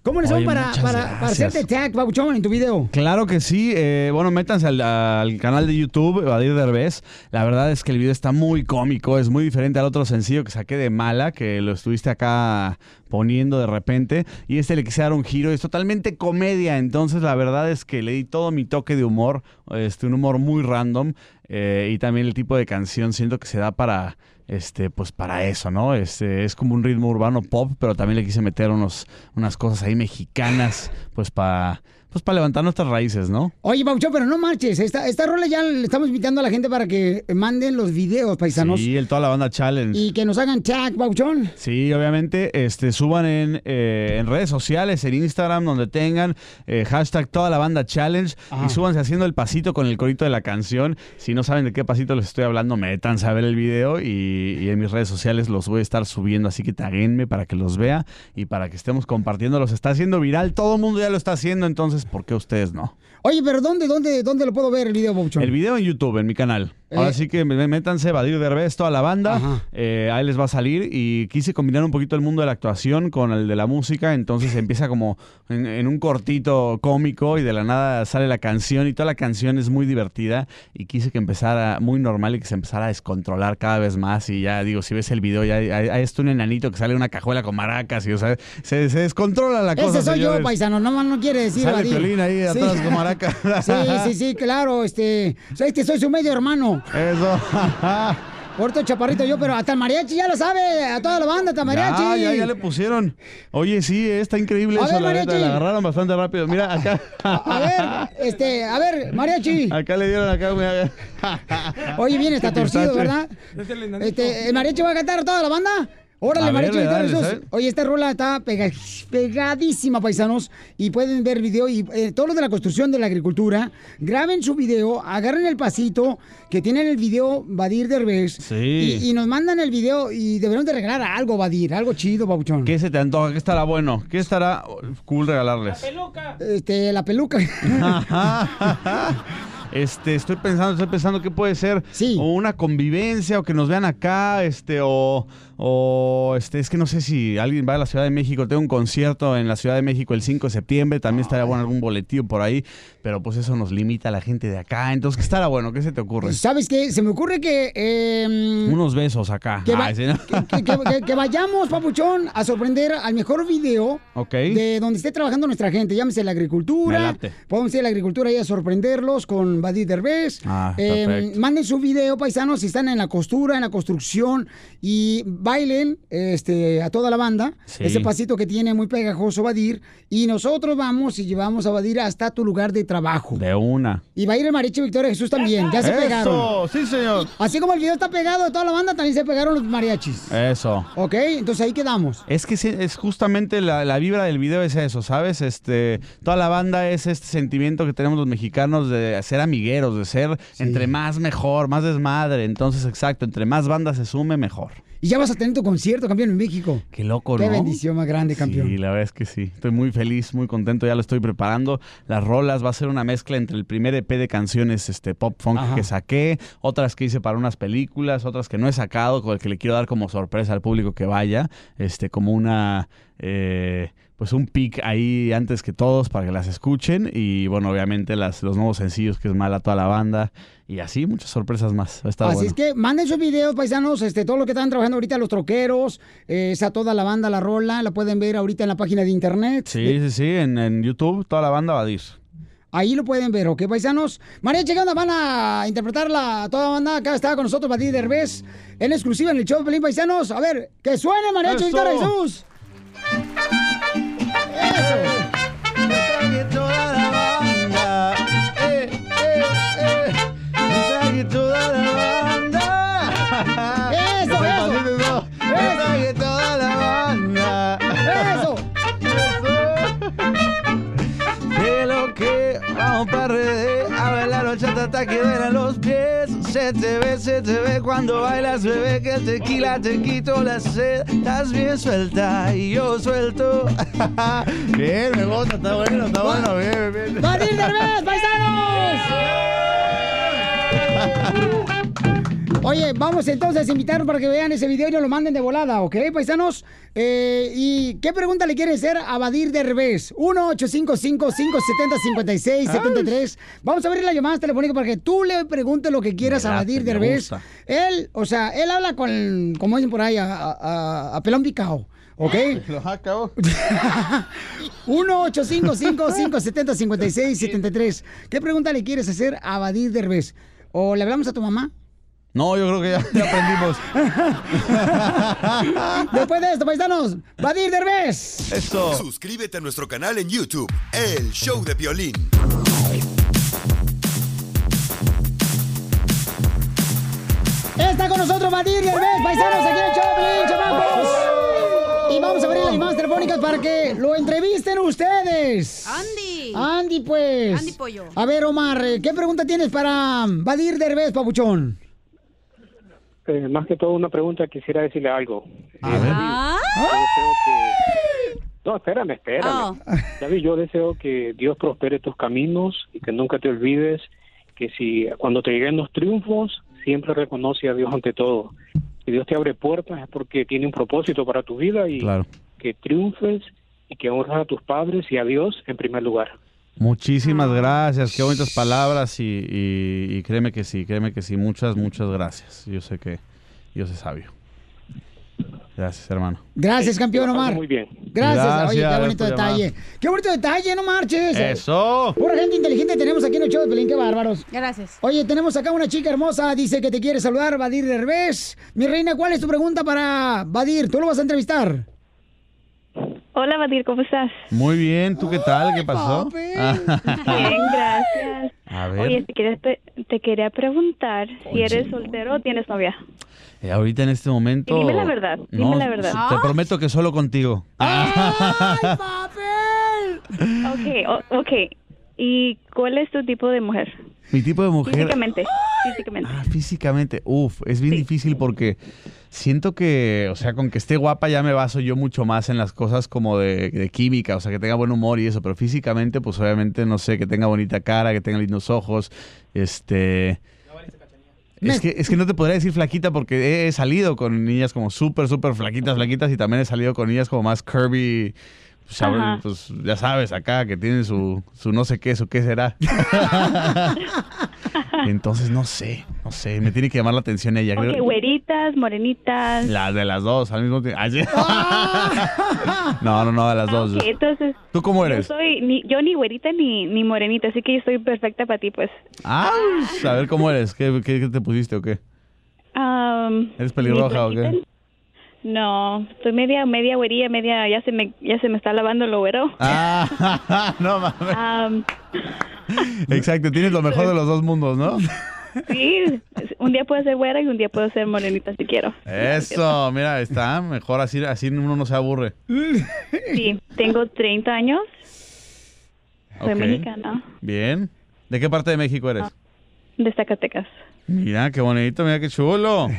¿Cómo le son para, para, para hacerte tag, Babuchón, en tu video? Claro que sí. eh, bueno, métanse al, al canal de YouTube, Badir Derbez. La verdad es que el video está muy cómico, es muy diferente al otro sencillo que saqué de Mala, que lo estuviste acá poniendo de repente. Y este le quise dar un giro, es totalmente comedia. Entonces, la verdad es que le di todo mi toque de humor, este, un humor muy random. eh, y también el tipo de canción siento que se da para este pues para eso no este es como un ritmo urbano pop pero también le quise meter unos unas cosas ahí mexicanas pues para pues para levantar nuestras raíces no Oye, Babuchón, pero no marches. Esta, esta rola ya le estamos invitando a la gente para que manden los videos, paisanos. sí el toda la banda challenge Y que nos hagan tag, Babuchón. Sí, obviamente, este, suban en, eh, en redes sociales, en Instagram, donde tengan eh, hashtag toda la banda challenge Ajá. y súbanse haciendo el pasito con el corito de la canción. Si no saben de qué pasito les estoy hablando, métanse a ver el video y, y en mis redes sociales los voy a estar subiendo, así que taguenme para que los vea y para que estemos compartiendo. Los está haciendo viral, todo el mundo ya lo está haciendo, entonces, ¿por qué ustedes no? Oye, pero ¿dónde, dónde, dónde lo puedo ver el video, Babuchón? El video en YouTube, en mi canal. Ahora Eh. sí que métanse, Badir Derbez, toda la banda. Eh, ahí les va a salir. Y quise combinar un poquito el mundo de la actuación con el de la música. Entonces empieza como en, en un cortito cómico y de la nada sale la canción. Y toda la canción es muy divertida. Y quise que empezara muy normal y que se empezara a descontrolar cada vez más. Y ya digo, si ves el video, ya hay, esto un enanito que sale una cajuela con maracas. Y o sea, se, se descontrola la cosa. Ese soy yo, paisano, no más no quiere decir Sale Badir. Ahí Sí. atrás con maracas. Sí, sí, sí, claro, este, que soy su medio hermano. Eso. Corto chaparrito yo, pero hasta el mariachi ya lo sabe, a toda la banda, hasta el mariachi. Ya, ya, ya le pusieron. Oye, sí, está increíble A eso, ver, la neta. mariachi. La agarraron bastante rápido. Mira, acá. A ver, este, a ver, mariachi. Acá le dieron acá. mira. Oye, bien, está torcido. ¿verdad? Este, ¿el mariachi va a cantar a toda la banda? Órale, A ver. Oye, esta rola está pega- pegadísima, paisanos. Y pueden ver video. Y eh, todos los de la construcción de la agricultura, graben su video, agarren el pasito que tienen el video Badir Derbez. Sí. Y, y nos mandan el video y deberían de regalar algo, Badir, algo chido, Pabuchón. ¿Qué se te antoja? ¿Qué estará bueno? ¿Qué estará cool regalarles? Este, la peluca. Este, estoy pensando, estoy pensando qué puede ser o una convivencia o que nos vean acá, este, o, o este, es que no sé si alguien va a la Ciudad de México, tengo un concierto en la Ciudad de México el 5 de septiembre, también estaría bueno algún boletillo por ahí, pero pues eso nos limita a la gente de acá, entonces, ¿qué estará bueno? ¿Qué se te ocurre? ¿Sabes qué? Se me ocurre que... eh, Unos besos acá. Que, va- Ay, sí, ¿no? que- que- que- que vayamos, Papuchón, a sorprender al mejor video Ok. de donde esté trabajando nuestra gente. Llámese la agricultura. Podemos ir a la agricultura y a sorprenderlos con Badir Derbez. Ah, Eh, manden su video, paisanos, si están en la costura, en la construcción y bailen este, a toda la banda. Sí. Ese pasito que tiene muy pegajoso Badir. Y nosotros vamos y llevamos a Badir hasta tu lugar de trabajo. De una. Y va a ir el mariachi Victoria Jesús también. Ya se Eso, pegaron. sí, señor. Así como el video está pegado de toda la banda, también se pegaron los mariachis. Eso. Ok, entonces ahí quedamos. Es que es justamente la, la vibra del video es eso, ¿sabes? Este, toda la banda es este sentimiento que tenemos los mexicanos de ser amigueros, de ser entre más mejor, más desmadre. Entonces, exacto, entre más bandas se sume, mejor. Y ya vas a tener tu concierto, campeón, en México. Qué loco, Qué ¿no? bendición más grande, campeón. Sí, la verdad es que sí. Estoy muy feliz, muy contento, ya lo estoy preparando. Las rolas va a ser una mezcla entre el primer EP de canciones este pop funk Ajá. que saqué, otras que hice para unas películas, otras que no he sacado, con el que le quiero dar como sorpresa al público que vaya, este como una eh, pues un pick ahí antes que todos para que las escuchen y bueno, obviamente las, los nuevos sencillos que es mala toda la banda y así muchas sorpresas más. Estar Así bueno. es que manden sus videos, paisanos, este, todo lo que están trabajando ahorita los troqueros, eh, esa toda la banda, la rola, la pueden ver ahorita en la página de internet. Sí, sí, sí, en, en YouTube toda la banda va a ir. Ahí lo pueden ver, ¿ok, paisanos? María Cheganda van a interpretar la toda la banda. Acá está con nosotros Badir Derbez, en exclusiva en el show de Pelín Paisanos. A ver, que suene María. Victoria Jesús. Hasta que duelen los pies. Se te ve, se te ve cuando bailas, bebé, que el tequila te quito la sed. Estás bien suelta y yo suelto. bien, me gusta, está bueno, está bueno, bien, bien. ¡Badir Derbez, paisanos! Oye, vamos entonces a invitarlos para que vean ese video y nos lo manden de volada, ¿ok, paisanos? Eh, ¿Y qué pregunta le quieren hacer a Badir Derbez? 1-855-570-5673. Vamos a abrir las llamadas telefónicas para que tú le preguntes lo que quieras Me a Badir Derbez. gusta. Él, o sea, él habla con, como dicen por ahí, a, a- a- pelón picao. ¿Ok? Lo acabo. 1-855-570-5673. ¿Qué pregunta le quieres hacer a Badir Derbez? ¿O le hablamos a tu mamá? No, yo creo que ya, ya aprendimos. Después de esto, paisanos, Badir Derbez. Eso. Suscríbete a nuestro canal en YouTube, El Show de Violín. Está con nosotros Badir Derbez, paisanos, aquí en el Choplin, chamacos. Y vamos a abrir las llamadas telefónicas para que lo entrevisten ustedes. Andy. Andy, pues. Andy Pollo. A ver, Omar, eh, ¿qué pregunta tienes para Badir Derbez, papuchón? Eh, más que todo una pregunta, quisiera decirle algo. A ver. Yo deseo que... No, espérame, espérame. Oh. David, yo deseo que Dios prospere tus caminos y que nunca te olvides que si cuando te lleguen los triunfos, siempre reconoce a Dios ante todo. Si Dios te abre puertas es porque tiene un propósito para tu vida y Claro. que triunfes y que honras a tus padres y a Dios en primer lugar. Muchísimas gracias, qué bonitas palabras y, y- y créeme que sí, créeme que sí, muchas, muchas gracias. Yo sé que Dios es sabio. Gracias, hermano. Gracias, campeón Omar. Muy bien. Gracias. Oye, qué Gracias bonito por llamar. detalle. Qué bonito detalle, no marches. Eso. Pura gente inteligente tenemos aquí en el show de Pelín, qué bárbaros. Gracias. Oye, tenemos acá una chica hermosa, dice que te quiere saludar, Badir Derbez. Mi reina, ¿cuál es tu pregunta para Badir? ¿Tú lo vas a entrevistar? Hola, Badir, ¿cómo estás? Muy bien, ¿tú qué tal? ¿Qué pasó? Bien, gracias. A ver. Oye, te quería, te, te quería preguntar si eres soltero o tienes novia. Eh, ahorita en este momento. Y dime la verdad, dime No, la verdad. Te prometo que solo contigo. Ok, o- ok. ¿Y cuál es tu tipo de mujer? Mi tipo de mujer. Físicamente, físicamente. Ah, físicamente, uf, es bien difícil porque siento que, o sea, con que esté guapa ya me baso yo mucho más en las cosas como de, de química, o sea, que tenga buen humor y eso, pero físicamente, pues obviamente, no sé, que tenga bonita cara, que tenga lindos ojos, este... Es que, es que no te podría decir flaquita porque he salido con niñas como súper, súper flaquitas, flaquitas y también he salido con niñas como más curvy, pues, pues, ya sabes, acá que tienen su, su no sé qué, su qué será. Entonces no sé, no sé, me tiene que llamar la atención ella. Ok, Creo- güeritas, morenitas. Las de las dos al mismo tiempo. Sí. no, no, no, de las dos. Entonces. ¿Tú cómo eres? Yo, soy, ni, yo ni güerita ni, ni morenita, así que yo estoy perfecta para ti, pues. Ah, a ver cómo eres. ¿Qué, qué, qué te pusiste o qué? ¿Eres pelirroja o qué? No, estoy media, media güerilla, media, ya se me, ya se me está lavando lo güero. Ah, no mames. Am, Exacto, tienes lo mejor de los dos mundos, ¿no? sí, un día puedo ser güera y un día puedo ser morenita si quiero. Eso, mira, está mejor así, así uno no se aburre. Sí, tengo 30 años, soy mexicana, Bien. ¿De qué parte de México eres? de Zacatecas. Mira, qué bonito, mira qué chulo.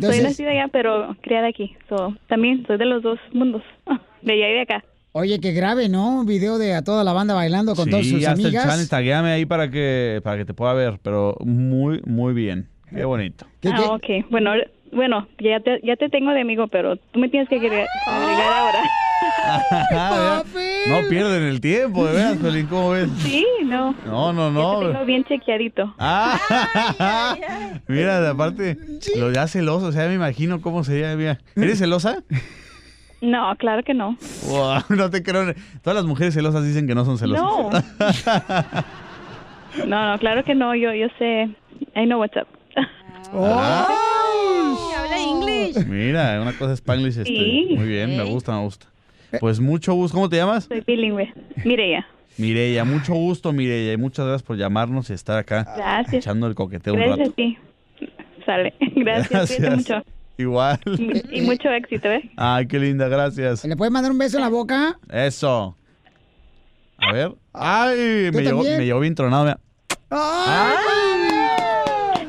Soy nacida allá, pero criada aquí. So, también soy de los dos mundos, de allá y de acá. Oye, qué grave, ¿no? Un video de a toda la banda bailando con todas Sí, sus hasta el amigas. challenge, taguéame ahí para que, para que te pueda ver, pero muy, muy bien. Qué bonito. Ah, ok. Bueno, bueno, ya te, ya te tengo de amigo, pero tú me tienes que agregar, agregar ahora. no pierden el tiempo, de veras, Pelín, ¿cómo ves? Sí, no. No, no, Ya te no. tengo bien chequeadito. Ah, mira, de aparte, lo ya celoso, o sea, me imagino cómo sería, mira. ¿Eres celosa? No, claro que no. Wow, no te creo. Todas las mujeres celosas dicen que no son celosas. No. No, no, claro que no. Yo, yo sé. I know what's up. Habla inglés. Mira, una cosa Spanglish, este, Sí. muy bien, me gusta, me gusta. Pues mucho gusto, ¿cómo te llamas? Soy bilingüe. Mireya. Mireya, mucho gusto, Mireya, y muchas gracias por llamarnos y estar acá Gracias. echando el coqueteo un Gracias a rato. ti. Sale. Gracias. Cuídate mucho. Igual. Y mucho éxito, ¿eh? Ay, qué linda, gracias. ¿Le puedes mandar un beso en la boca? Eso. A ver. Ay, ¿Tú me llegó, me llegó bien tronado. mira. Eh,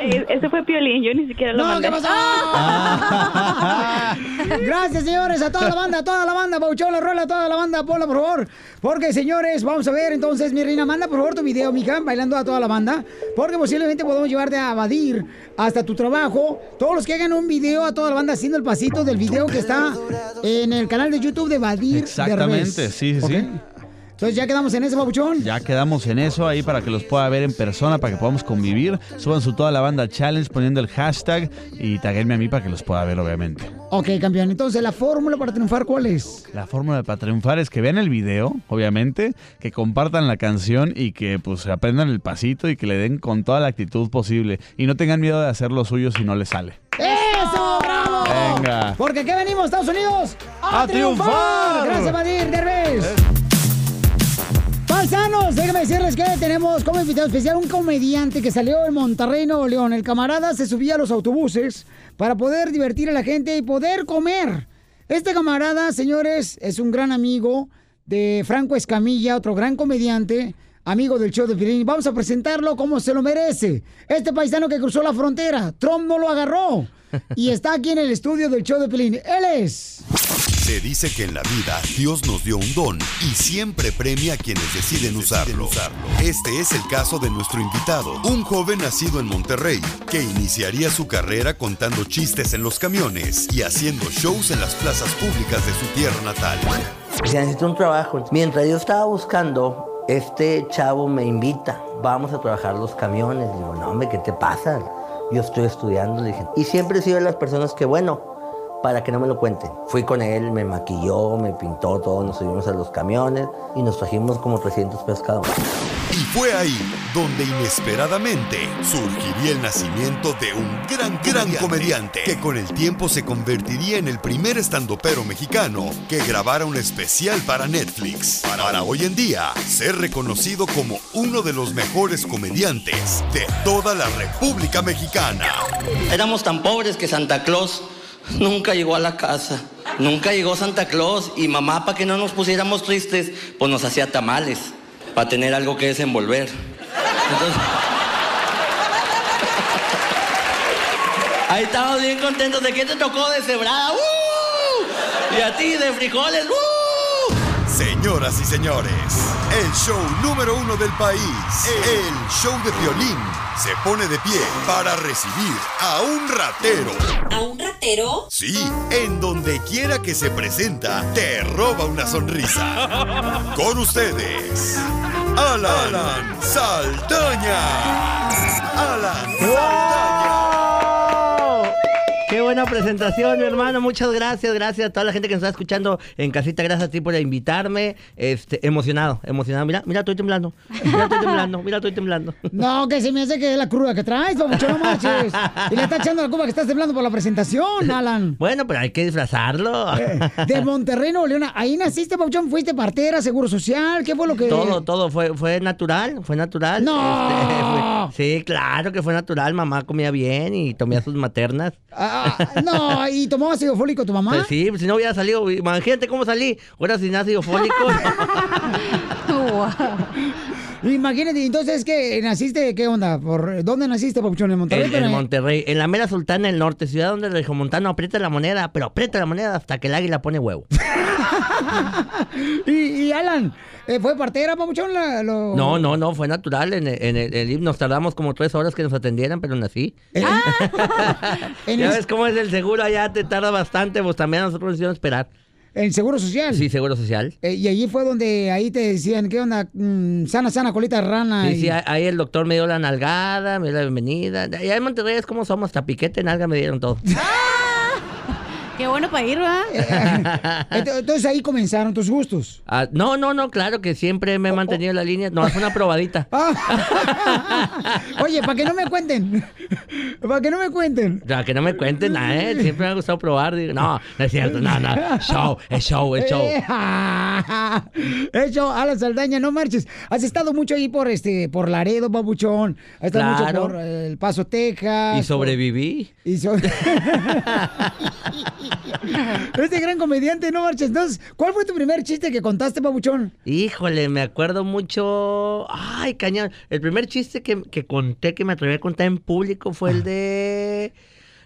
Ese fue Piolín. Yo ni siquiera lo No, mandé. ¿qué pasó? Gracias, señores, a toda la banda, a toda la banda, Pauchón, la rola, a toda la banda, ponla, por favor. Porque, señores, vamos a ver, entonces, mi reina, manda, por favor, tu video, mija, bailando a toda la banda. Porque posiblemente podemos llevarte a Badir hasta tu trabajo. Todos los que hagan un video a toda la banda haciendo el pasito del video que está en el canal de YouTube de Badir Exactamente, sí, sí, sí. Entonces, ya quedamos en ese, Papuchón. Ya quedamos en eso ahí para que los pueda ver en persona, para que podamos convivir. Suban su toda la banda challenge poniendo el hashtag y taguenme a mí para que los pueda ver, obviamente. Ok, campeón. Entonces, la fórmula para triunfar, ¿cuál es? La fórmula para triunfar es que vean el video, obviamente, que compartan la canción y que pues aprendan el pasito y que le den con toda la actitud posible. Y no tengan miedo de hacer lo suyo si no les sale. ¡Eso, bravo! Venga. Porque aquí venimos, Estados Unidos, a, ¡A triunfar! Gracias, Badir Derbez. Paisanos, déjenme decirles que tenemos como invitado especial un comediante que salió en Monterrey, Nuevo León. El camarada se subía a los autobuses para poder divertir a la gente y poder comer. Este camarada, señores, es un gran amigo de Franco Escamilla, otro gran comediante, amigo del show de Piolín. Vamos a presentarlo como se lo merece. Este paisano que cruzó la frontera, Trump no lo agarró. Y está aquí en el estudio del show de Pelín. Él es. Se dice que en la vida Dios nos dio un don y siempre premia a quienes deciden usarlo. Este es el caso de nuestro invitado, un joven nacido en Monterrey que iniciaría su carrera contando chistes en los camiones y haciendo shows en las plazas públicas de su tierra natal. Decía, necesito un trabajo. Mientras yo estaba buscando, este chavo me invita. Vamos a trabajar los camiones. Digo, no, hombre, ¿qué te pasa? Yo estoy estudiando, dije. Y siempre he sido de las personas que, bueno, para que no me lo cuenten. Fui con él, me maquilló, me pintó todo, nos subimos a los camiones y nos trajimos como 300 pesos cada uno. Y fue ahí donde inesperadamente surgiría el nacimiento de un gran, gran comediante que con el tiempo se convertiría en el primer estandopero mexicano que grabara un especial para Netflix. Para hoy en día ser reconocido como uno de los mejores comediantes de toda la República Mexicana. Éramos tan pobres que Santa Claus nunca llegó a la casa. Nunca llegó Santa Claus y mamá, para que no nos pusiéramos tristes, pues nos hacía tamales, para tener algo que desenvolver. Entonces, ahí estamos bien contentos. ¿De qué te tocó de cebrada? ¡Uh! Y a ti de frijoles. ¡Uh! Señoras y señores, el show número uno del país, el show de violín, se pone de pie para recibir a un ratero. ¿A un ratero? Sí, en donde quiera que se presenta, te roba una sonrisa. Con ustedes, Alan, Alan Saldaña. Alan Qué buena presentación, mi hermano. Muchas gracias, gracias a toda la gente que nos está escuchando en casita. Gracias a ti por invitarme. Este, emocionado, emocionado. Mira, mira, estoy temblando. Mira, estoy temblando. Mira, estoy temblando. No, que se me hace que es la cruda que traes, papuchón, no marches. Y le está echando la culpa que estás temblando por la presentación, Alan. Bueno, pero hay que disfrazarlo. Eh, De Monterrey, Nuevo León. Ahí naciste, papuchón, fuiste partera, seguro social. ¿Qué fue lo que...? Todo, todo fue, fue natural, fue natural. ¡No! Este, fue- sí, claro que fue natural. Mamá comía bien y tomía sus maternas. Ah, no, ¿y tomó ácido fólico tu mamá? Pues sí, si no hubiera salido, imagínate cómo salí. Ahora sin ácido fólico. Imagínate, entonces, ¿qué? ¿Naciste? ¿Qué onda? ¿Por dónde naciste, papuchón? ¿En Monterrey? En, Pero en en- Monterrey, en la mera sultana del norte, ciudad donde el regiomontano aprieta la moneda, pero aprieta la moneda hasta que el águila pone huevo. y, y Alan, eh, ¿fue partera, papuchón? La- lo- No, no, no, fue natural. En, el- en el, el nos tardamos como tres horas que nos atendieran, pero nací. En ya el- ves cómo es el seguro allá, te tarda bastante, pues también a nosotros nos hicieron esperar. ¿En Seguro Social? Sí, Seguro Social. Eh, y allí fue donde ahí te decían, ¿qué onda? Mm, sana, sana, colita rana. Sí, y- sí, ahí- ahí el doctor me dio la nalgada, me dio la bienvenida. Allá en Monterrey es como somos, hasta piquete, nalga me dieron todo. Qué bueno para ir, ¿verdad? Ent- Entonces ahí comenzaron tus gustos. Ah, no, no, no, claro que siempre me he mantenido en la línea. No, es una probadita. Oye, para que no me cuenten. Para que no me cuenten. Sea, que no me cuenten nada, ¿eh? Siempre me ha gustado probar. Digo, no, no es cierto, no, no. Show, es show, es show. Eh, Hecho, Alan Saldaña, no marches. Has estado mucho ahí por este, por Laredo, babuchón. Has estado Claro. mucho por eh, El Paso, Texas. Y sobreviví. por- y so- este gran comediante, no marches. Entonces, ¿cuál fue tu primer chiste que contaste, babuchón? Híjole, me acuerdo mucho. Ay, cañón. El primer chiste que, que conté, que me atreví a contar en público, fue el de.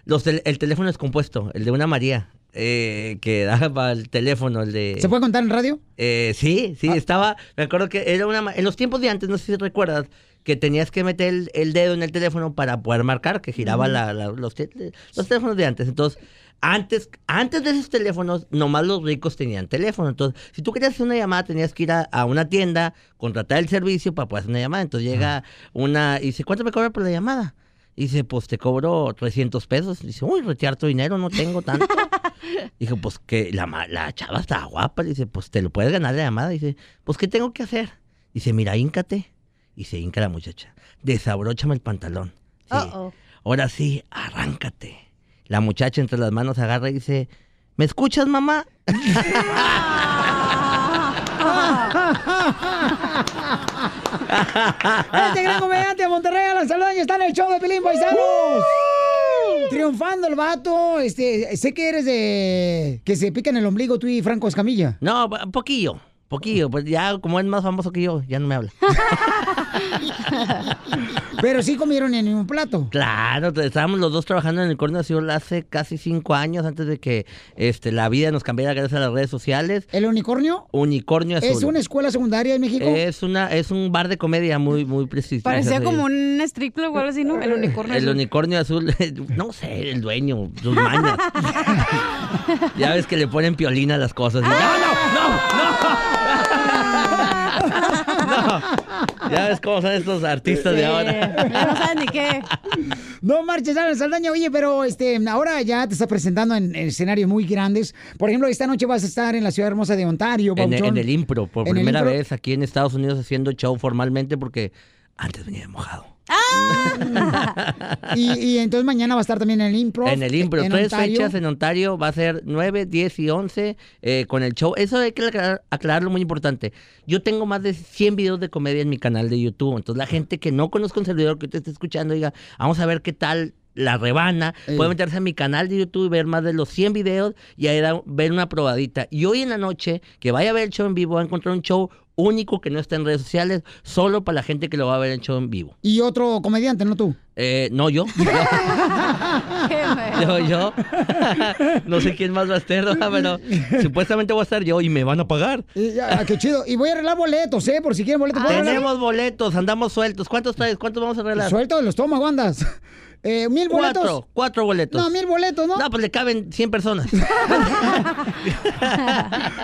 Los tel- el teléfono descompuesto, el de una María. eh, que daba el teléfono, el de. ¿Se puede contar en radio? Eh, sí, sí, estaba. Me acuerdo que era una. En los tiempos de antes, no sé si recuerdas, que tenías que meter el, el dedo en el teléfono para poder marcar, que giraba la- la- los, los teléfonos de antes. Entonces, antes, antes de esos teléfonos, nomás los ricos tenían teléfono. Entonces, si tú querías hacer una llamada, tenías que ir a, a una tienda, contratar el servicio para poder hacer una llamada. Entonces llega una y dice, ¿cuánto me cobra por la llamada? Y dice, pues te cobro 300 pesos. dice, uy, retirar tu dinero, no tengo tanto. Dijo, pues que la, la chava está guapa. Le dice, pues te lo puedes ganar la llamada. Dice, pues ¿qué tengo que hacer? Dice, mira, híncate. Y se hinca la muchacha. Desabróchame el pantalón. Sí. Ahora sí, arráncate. La muchacha entre las manos agarra y dice, ¿me escuchas, mamá? Este gran comediante de Monterrey, Saldaña, está en el show de Pelín Paisanos. Triunfando el vato. Este, sé que eres de. que se pica en el ombligo tú y Franco Escamilla. No, pa- poquillo. Poquillo, pues ya como es más famoso que yo, ya no me habla. Pero sí comieron en el mismo plato. Claro, te- estábamos los dos trabajando en el Corno Azul hace casi cinco años antes de que este, la vida nos cambiara gracias a las redes sociales. ¿El unicornio? Unicornio Azul. ¿Es una escuela secundaria en México? Es una, es un bar de comedia muy, muy prestigioso. Parecía como un strip club o algo así, ¿no? El unicornio. El azul. unicornio azul, no sé, el dueño, sus mañas. ya ves que le ponen piolina a las cosas. No, no, no, no. Ya ves cómo son estos artistas de ahora. Ya no saben ni qué. No marches, Alan Saldaña. Oye, pero este, ahora ya te estás presentando en escenarios muy grandes. Por ejemplo, esta noche vas a estar en la ciudad hermosa de Ontario, En, en el impro, por primera impro. vez aquí en Estados Unidos haciendo show formalmente porque antes venía de mojado. Y, y entonces mañana va a estar también en el impro. En el impro, en tres Ontario. fechas en Ontario, va a ser 9, 10 y 11 eh, con el show. Eso hay que aclarar- aclararlo muy importante. Yo tengo más de 100 videos de comedia en mi canal de YouTube. Entonces la gente que no conozca un servidor que te esté escuchando diga, vamos a ver qué tal la rebana, puede meterse a mi canal de YouTube y ver más de los 100 videos y ahí da- ver una probadita. Y hoy en la noche, que vaya a ver el show en vivo, va a encontrar un show único que no está en redes sociales, solo para la gente que lo va a ver el show en vivo. Y otro comediante, no tú. Eh, no, yo. Yo, yo. no sé quién más va a estar, ¿verdad? pero supuestamente voy a estar yo y me van a pagar. Y ya, qué chido. Y voy a arreglar boletos, ¿eh? Por si quieren boletos. ¿puedo arreglar? Tenemos boletos, andamos sueltos. ¿Cuántos traes? ¿Cuántos vamos a arreglar? Suelto de los estómagos, andas. Eh, ¿Mil boletos? Cuatro, cuatro boletos. No, mil boletos, ¿no? No, pues le caben 100 personas.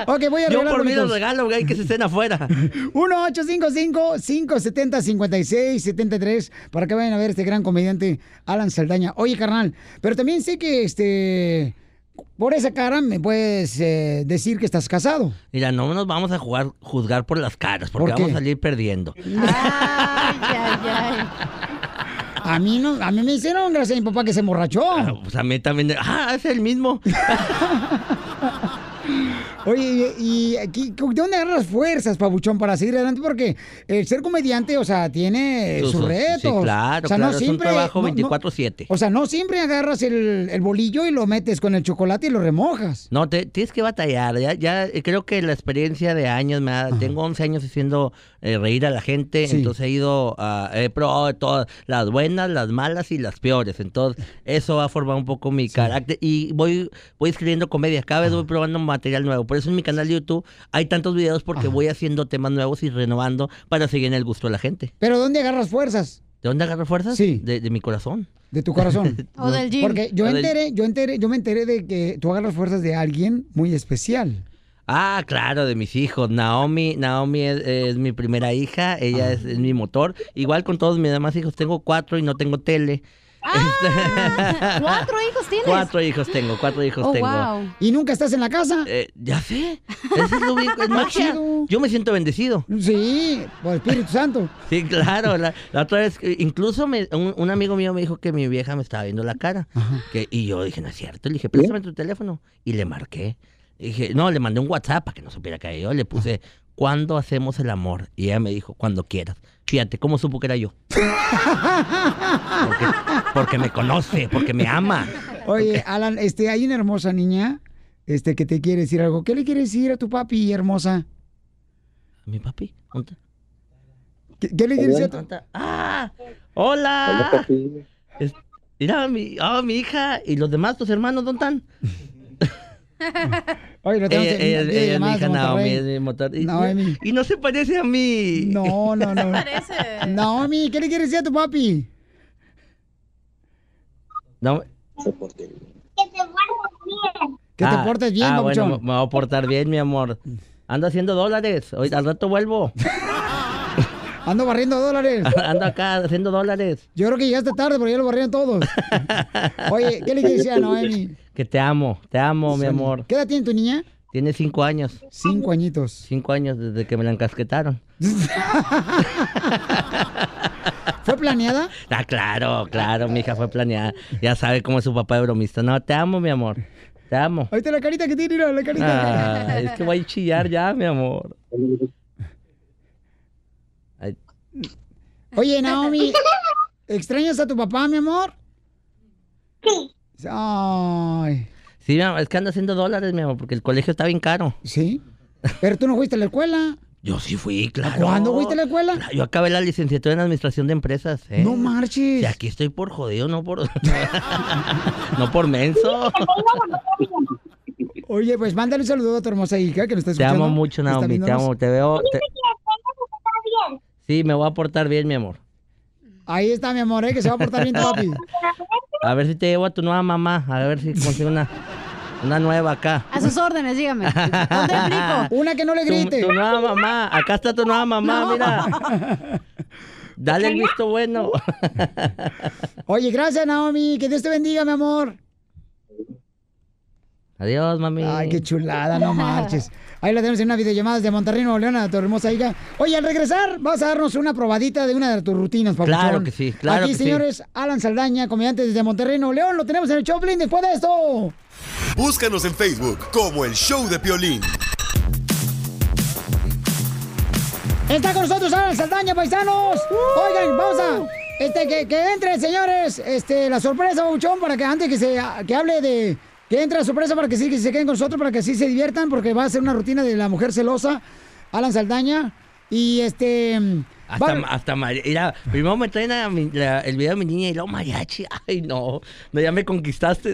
ok, voy a Yo arreglar por mí los regalo, güey, que se estén afuera. 1-855-570-5673 para que vayan a ver este gran comediante Alan Saldaña. Oye, carnal, pero también sé que este por esa cara me puedes eh, decir que estás casado. Mira, no nos vamos a jugar, juzgar por las caras, porque vamos a salir perdiendo. A mí no, a mí me hicieron gracias a mi papá que se emborrachó. Pues a mí también. Ah, es el mismo. Oye, y, aquí, ¿de dónde agarras fuerzas, Pabuchón, para seguir adelante? Porque el ser comediante, o sea, tiene Sus- retos. Sí, claro, O sea, claro. no es un siempre, trabajo no- no- 24-7. o sea, no siempre agarras el, el bolillo y lo metes con el chocolate y lo remojas. No, te, tienes que batallar. Ya, ya creo que la experiencia de años, me ha- tengo 11 años haciendo eh, reír a la gente, Sí. entonces he ido, a he probado de todas, las buenas, las malas y las peores. Entonces, eso va a formar un poco mi carácter y voy, voy escribiendo comedia. Cada vez voy probando material nuevo. Por eso en mi canal de YouTube hay tantos videos porque voy haciendo temas nuevos y renovando para seguir en el gusto de la gente. Pero ¿dónde agarras fuerzas? ¿De dónde agarro fuerzas? Sí. De, de mi corazón. De tu corazón. O del gym. Porque yo enteré, yo enteré, yo me enteré de que tú agarras fuerzas de alguien muy especial. Ah, claro, de mis hijos. Naomi, Naomi es, es mi primera hija, ella es, es mi motor. Igual con todos mis demás hijos, tengo cuatro y no tengo tele. Ah, ¿Cuatro hijos tienes? Cuatro hijos tengo, cuatro hijos Oh, tengo. wow. ¿Y nunca estás en la casa? Eh, ya sé, eso es lo único, es magia. chido. Yo me siento bendecido. Sí, por el Espíritu Santo. Sí, claro. La, la otra vez, eh, incluso me- un, un amigo mío me dijo que mi vieja me estaba viendo la cara. Que, y yo dije, no es cierto. Le dije, préstame tu teléfono. Y le marqué. Dije, no, le mandé un WhatsApp para que no supiera que era yo. Le puse, ¿cuándo hacemos el amor? Y ella me dijo, cuando quieras. Fíjate, ¿cómo supo que era yo? Porque, porque me conoce, porque me ama. Oye, Alan, este, hay una hermosa niña, este, que te quiere decir algo. ¿Qué le quieres decir a tu papi, hermosa? ¿Mi papi? ¿Dónde ¿Qué, qué le quieres decir a tu. ¡Ah! ¡Hola! Es- mira, mi, ah, mi hija y los demás, tus hermanos, ¿dónde están? Oye, lo tenemos Ella, en- ella- en ella es mi hija Naomi, es mi motor. Y, Naomi. y no se parece a mí. No, no, no. Naomi, ¿qué le quieres decir a tu papi? No. Que te Ah, portes bien, ah, bueno, me voy a portar bien, mi amor. Ando haciendo dólares. Hoy al rato vuelvo. Ando barriendo dólares. Ando acá haciendo dólares. Yo creo que llegaste tarde porque ya lo barrieron todos. Oye, ¿qué le quieres decir a Noemi? Que te amo, te amo, mi amor. ¿Qué edad tiene tu niña? Tiene cinco años. Cinco añitos. Cinco años desde que me la encasquetaron. ¿Fue planeada? Ah, claro, claro, mi hija fue planeada. Ya sabe cómo es su papá de bromista. No, te amo, mi amor. Te amo. Ahorita la carita que tiene, mira, la carita. Ah, es que voy a chillar ya, mi amor. Ay, Oye, Naomi, ¿extrañas a tu papá, mi amor? Sí. Ay. Sí, mi amor, es que ando haciendo dólares, mi amor, porque el colegio está bien caro. ¿Sí? Pero tú no fuiste a la escuela. Yo sí fui, claro. ¿Cuándo fuiste a la escuela? Yo acabé la licenciatura en administración de empresas, ¿eh? No marches. Y aquí estoy por jodido, no por... no por menso. Oye, pues mándale un saludo a tu hermosa hija que nos está Te escuchando. amo mucho, Naomi, te amo, te veo... te- Sí, me voy a portar bien, mi amor. Ahí está, mi amor, ¿eh? que se va a portar bien tu papi. A ver si te llevo a tu nueva mamá, a ver si consigo una, una nueva acá. A sus órdenes, dígame. ¿Dónde explico? Una que no le Tu, grite. tu nueva mamá, acá está tu nueva mamá, No. mira. Dale el visto bueno. Oye, gracias, Naomi. Que Dios te bendiga, mi amor. Adiós, mami. Ay, qué chulada, no marches. Ahí la tenemos en una videollamada desde Monterrey, Nuevo León, a tu hermosa hija. Oye, al regresar, vas a darnos una probadita de una de tus rutinas, papuchón. Claro que sí, claro Aquí, que sí. señores, Alan Saldaña, comediante desde Monterrey, Nuevo León. Lo tenemos en el Choplin después de esto. Búscanos en Facebook como el Show de Piolín. Está con nosotros Alan Saldaña, paisanos. Oigan, vamos a... Este, que, que entre, señores, este, la sorpresa, Papuchón, para que antes que se que hable de... Que entre la sorpresa para que sí, que se queden con nosotros, para que así se diviertan, porque va a ser una rutina de la mujer celosa, Alan Saldaña. Y este... Hasta, va- hasta mira, primero me traen a mi- la- el video de mi niña y luego mariachi. Ay, no. No, ya me conquistaste.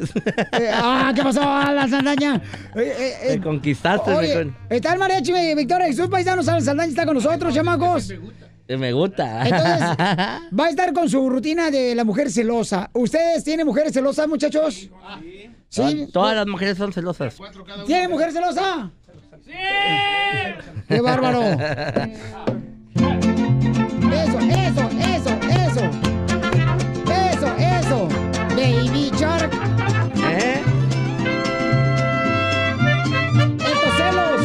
Eh, ah, ¿qué pasó, Alan Saldaña? Eh, eh, eh, me conquistaste. Oye, me, con- está el mariachi Victoria Jesús Paisanos, Alan Saldaña está con nosotros, chamacos. me gusta. Entonces, va a estar con su rutina de la mujer celosa. ¿Ustedes tienen mujeres celosas, muchachos? ¿Sí? Todas las mujeres son celosas. ¿Tienen mujer celosa? ¡Sí! ¡Qué bárbaro! Eso, eso, eso, eso. Eso, eso. Baby Shark. ¿Eh? Estos celos.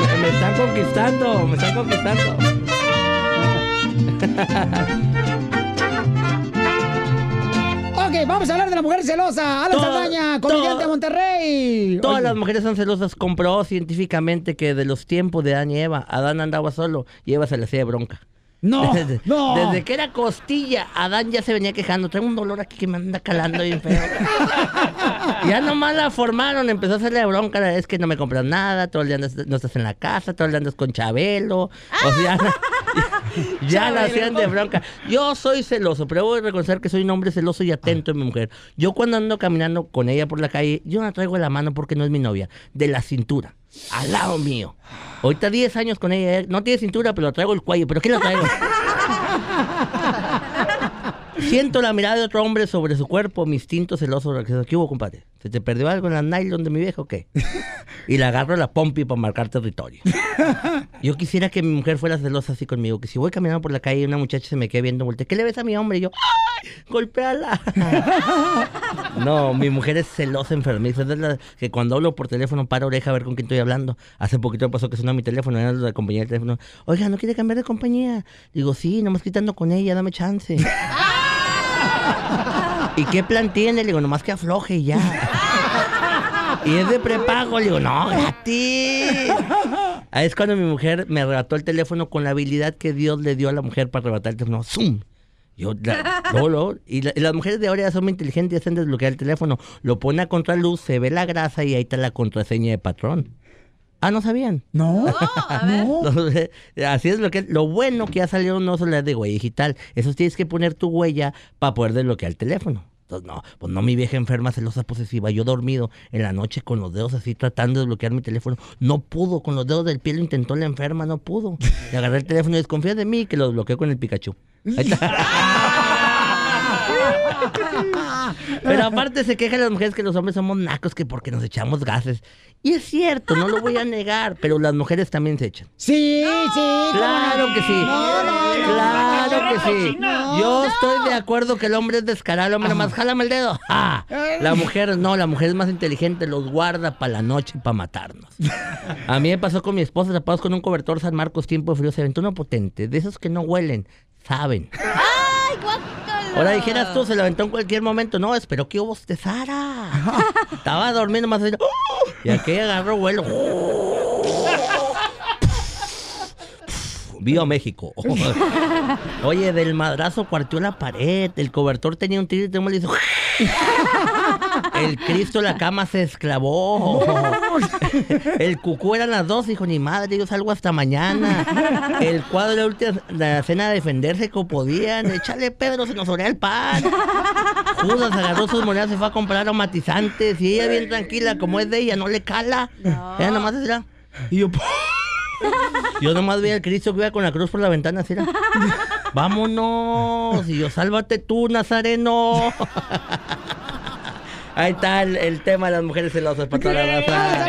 Me, me están conquistando, me están conquistando. Ok, vamos a hablar de la mujer celosa. Alan Saldaña, comediante de Monterrey. Todas Oye, las mujeres son celosas. Comprobó científicamente que de los tiempos de Adán y Eva, Adán andaba solo y Eva se le hacía de bronca. No, desde, no. Desde que era costilla, Adán ya se venía quejando. Traigo un dolor aquí que me anda calando bien feo. ya nomás la formaron, empezó a hacerle bronca. Es que no me compras nada, todo el día andas- no estás en la casa, todo el día andas con Chabelo. O sea, ya la hacían de bronca. Yo soy celoso, pero voy a reconocer que soy un hombre celoso y atento en mi mujer. Yo cuando ando caminando con ella por la calle, yo no la traigo de la mano porque no es mi novia, de la cintura, al lado mío. Ahorita 10 años con ella, no tiene cintura, pero la traigo el cuello. ¿Pero qué la traigo? Siento la mirada de otro hombre sobre su cuerpo, mi instinto celoso. ¿Qué hubo, compadre? ¿Se te perdió algo en la nylon de mi viejo o qué? Y le agarro la pompi para marcar territorio. Yo quisiera que mi mujer fuera celosa así conmigo, que si voy caminando por la calle y una muchacha se me quede viendo, voltea, ¿qué le ves a mi hombre? Y yo, ¡ay! ¡Golpéala! No, mi mujer es celosa, enfermiza. Es de la que cuando hablo por teléfono para oreja a ver con quién estoy hablando. Hace poquito pasó que sonó mi teléfono, era la compañía del teléfono. Oiga, ¿no quiere cambiar de compañía? Digo, sí, nomás quitando con ella, dame chance. ¿Y qué plan tiene? Le digo, nomás que afloje ya. Y es de prepago. Le digo, no, gratis. Ahí es cuando mi mujer me arrebató el teléfono con la habilidad que Dios le dio a la mujer para arrebatar el teléfono. ¡Zum! Yo, la- luego, y, la- y las mujeres de ahora ya son muy inteligentes y hacen desbloquear el teléfono. Lo pone a contraluz, se ve la grasa y ahí está la contraseña de patrón. Ah, ¿no sabían? No. Entonces, Así es lo que lo bueno que ha salido no solo de huella digital. Eso tienes que poner tu huella para poder desbloquear el teléfono. Entonces, no, pues no mi vieja enferma, celosa, posesiva. Yo dormido en la noche con los dedos así tratando de desbloquear mi teléfono. No pudo, con los dedos del pie lo intentó la enferma, no pudo. Le agarré el teléfono y desconfía de mí que lo desbloqueó con el Pikachu. Ahí está. Pero aparte se quejan las mujeres que los hombres somos nacos que porque nos echamos gases. Y es cierto, no lo voy a negar, pero las mujeres también se echan. Sí, sí. Claro que sí. Claro que sí. Yo estoy de acuerdo que el hombre es descarado, el hombre nomás jálame el dedo. Ah, La mujer no, la mujer es más inteligente, los guarda para la noche para matarnos. A mí me pasó con mi esposa, tapados con un cobertor San Marcos, tiempo de frío, se aventó uno potente, de esos que no huelen, saben. ¡Ay, guácala! Ahora dijeras tú, se lo aventó en cualquier momento. No, esperó que bostezara. Estaba durmiendo más. allá. Y aquí agarró vuelo. Viva México. Oye, del madrazo partió la pared. El cobertor tenía un tiro y le hizo. El Cristo la cama se esclavó. El cucú eran las dos, dijo, ni madre, yo salgo hasta mañana. El cuadro de la última la cena de defenderse como podían. Échale, Pedro, se nos orea el pan. Judas agarró sus monedas, se fue a comprar aromatizantes y ella bien tranquila, como es de ella, no le cala. Ella nomás era. Y yo, yo nomás veía al Cristo que iba con la cruz por la ventana, así era. Vámonos. Y yo, sálvate tú, Nazareno. Ahí está el, el tema de las mujeres celosas para toda la raza.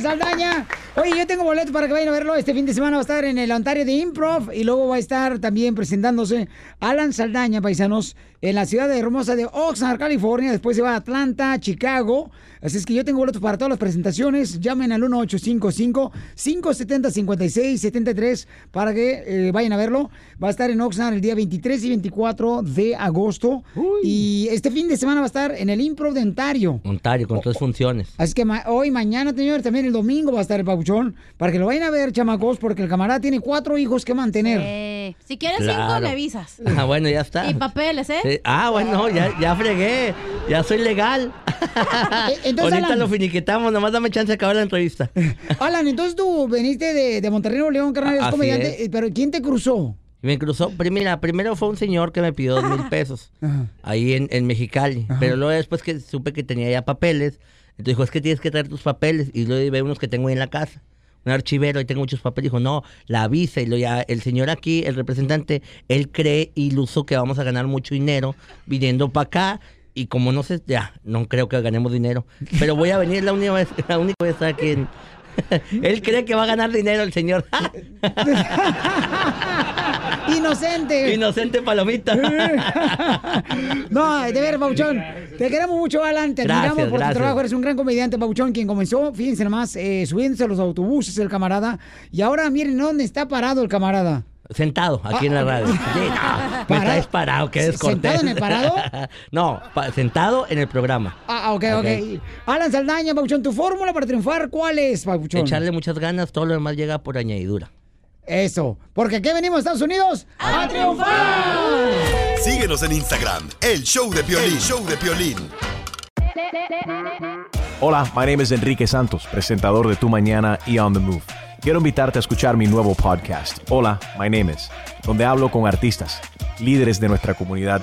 Saldaña. Oye, yo tengo boletos para que vayan a verlo. Este fin de semana va a estar en el Ontario de Improv y luego va a estar también presentándose Alan Saldaña, paisanos, en la ciudad de hermosa de Oxnard, California. Después se va a Atlanta, Chicago. Así es que yo tengo boletos para todas las presentaciones. Llamen al 1855-570-5673 para que eh, vayan a verlo. Va a estar en Oxnard el día 23 y 24 de agosto. Y este fin de semana va a estar en el Improv de Ontario. Ontario, con tres funciones. Así que ma- hoy, mañana, señor, también el domingo va a estar el pabuchón. Para que lo vayan a ver, chamacos, porque el camarada tiene cuatro hijos que mantener. Eh, si quieres cinco, me avisas. Ah, bueno, ya está. Y papeles, ¿eh? Sí. Ah, bueno, ya, ya fregué. Ya soy legal. entonces, Ahorita Alan- lo finiquitamos, nomás dame chance de acabar la entrevista. Alan, entonces tú veniste de, de Monterrey, Nuevo León, carnal, comediante. es. eh, Pero ¿quién te cruzó? Me cruzó, mira, primero fue un señor que me pidió dos mil pesos ahí en, en Mexicali. Pero luego después que supe que tenía ya papeles, entonces dijo, es que tienes que traer tus papeles. Y luego ve unos que tengo ahí en la casa. Un archivero, y tengo muchos papeles. Dijo, no, la visa. Y luego ya el señor aquí, el representante, él cree iluso que vamos a ganar mucho dinero viniendo para acá. Y como no sé, ya, no creo que ganemos dinero. Pero voy a venir la única vez, la única vez aquí él cree que va a ganar dinero el señor. Inocente. Inocente palomita. no, de ver, Pauchón. Te queremos mucho, Alan. Te Gracias, admiramos por gracias. tu trabajo. Eres un gran comediante, Pauchón, quien comenzó, fíjense nomás, eh, subiéndose a los autobuses, el camarada. Y ahora miren dónde está parado el camarada. Sentado, aquí en la radio. Sí, no, me traes parado, qué ¿Se- descortés. sentado en el parado? no, pa- sentado en el programa. Ah, ok, ok. Alan Saldaña, Pauchón, tu fórmula para triunfar, ¿cuál es, Pauchón? Echarle muchas ganas, todo lo demás llega por añadidura. Eso. Porque aquí venimos a Estados Unidos a triunfar. Síguenos en Instagram, el show de Piolín. El show de Piolín. Hola, my name is Enrique Santos, presentador de Tu Mañana y On the Move. Quiero invitarte a escuchar mi nuevo podcast, Hola, my name is, donde hablo con artistas, líderes de nuestra comunidad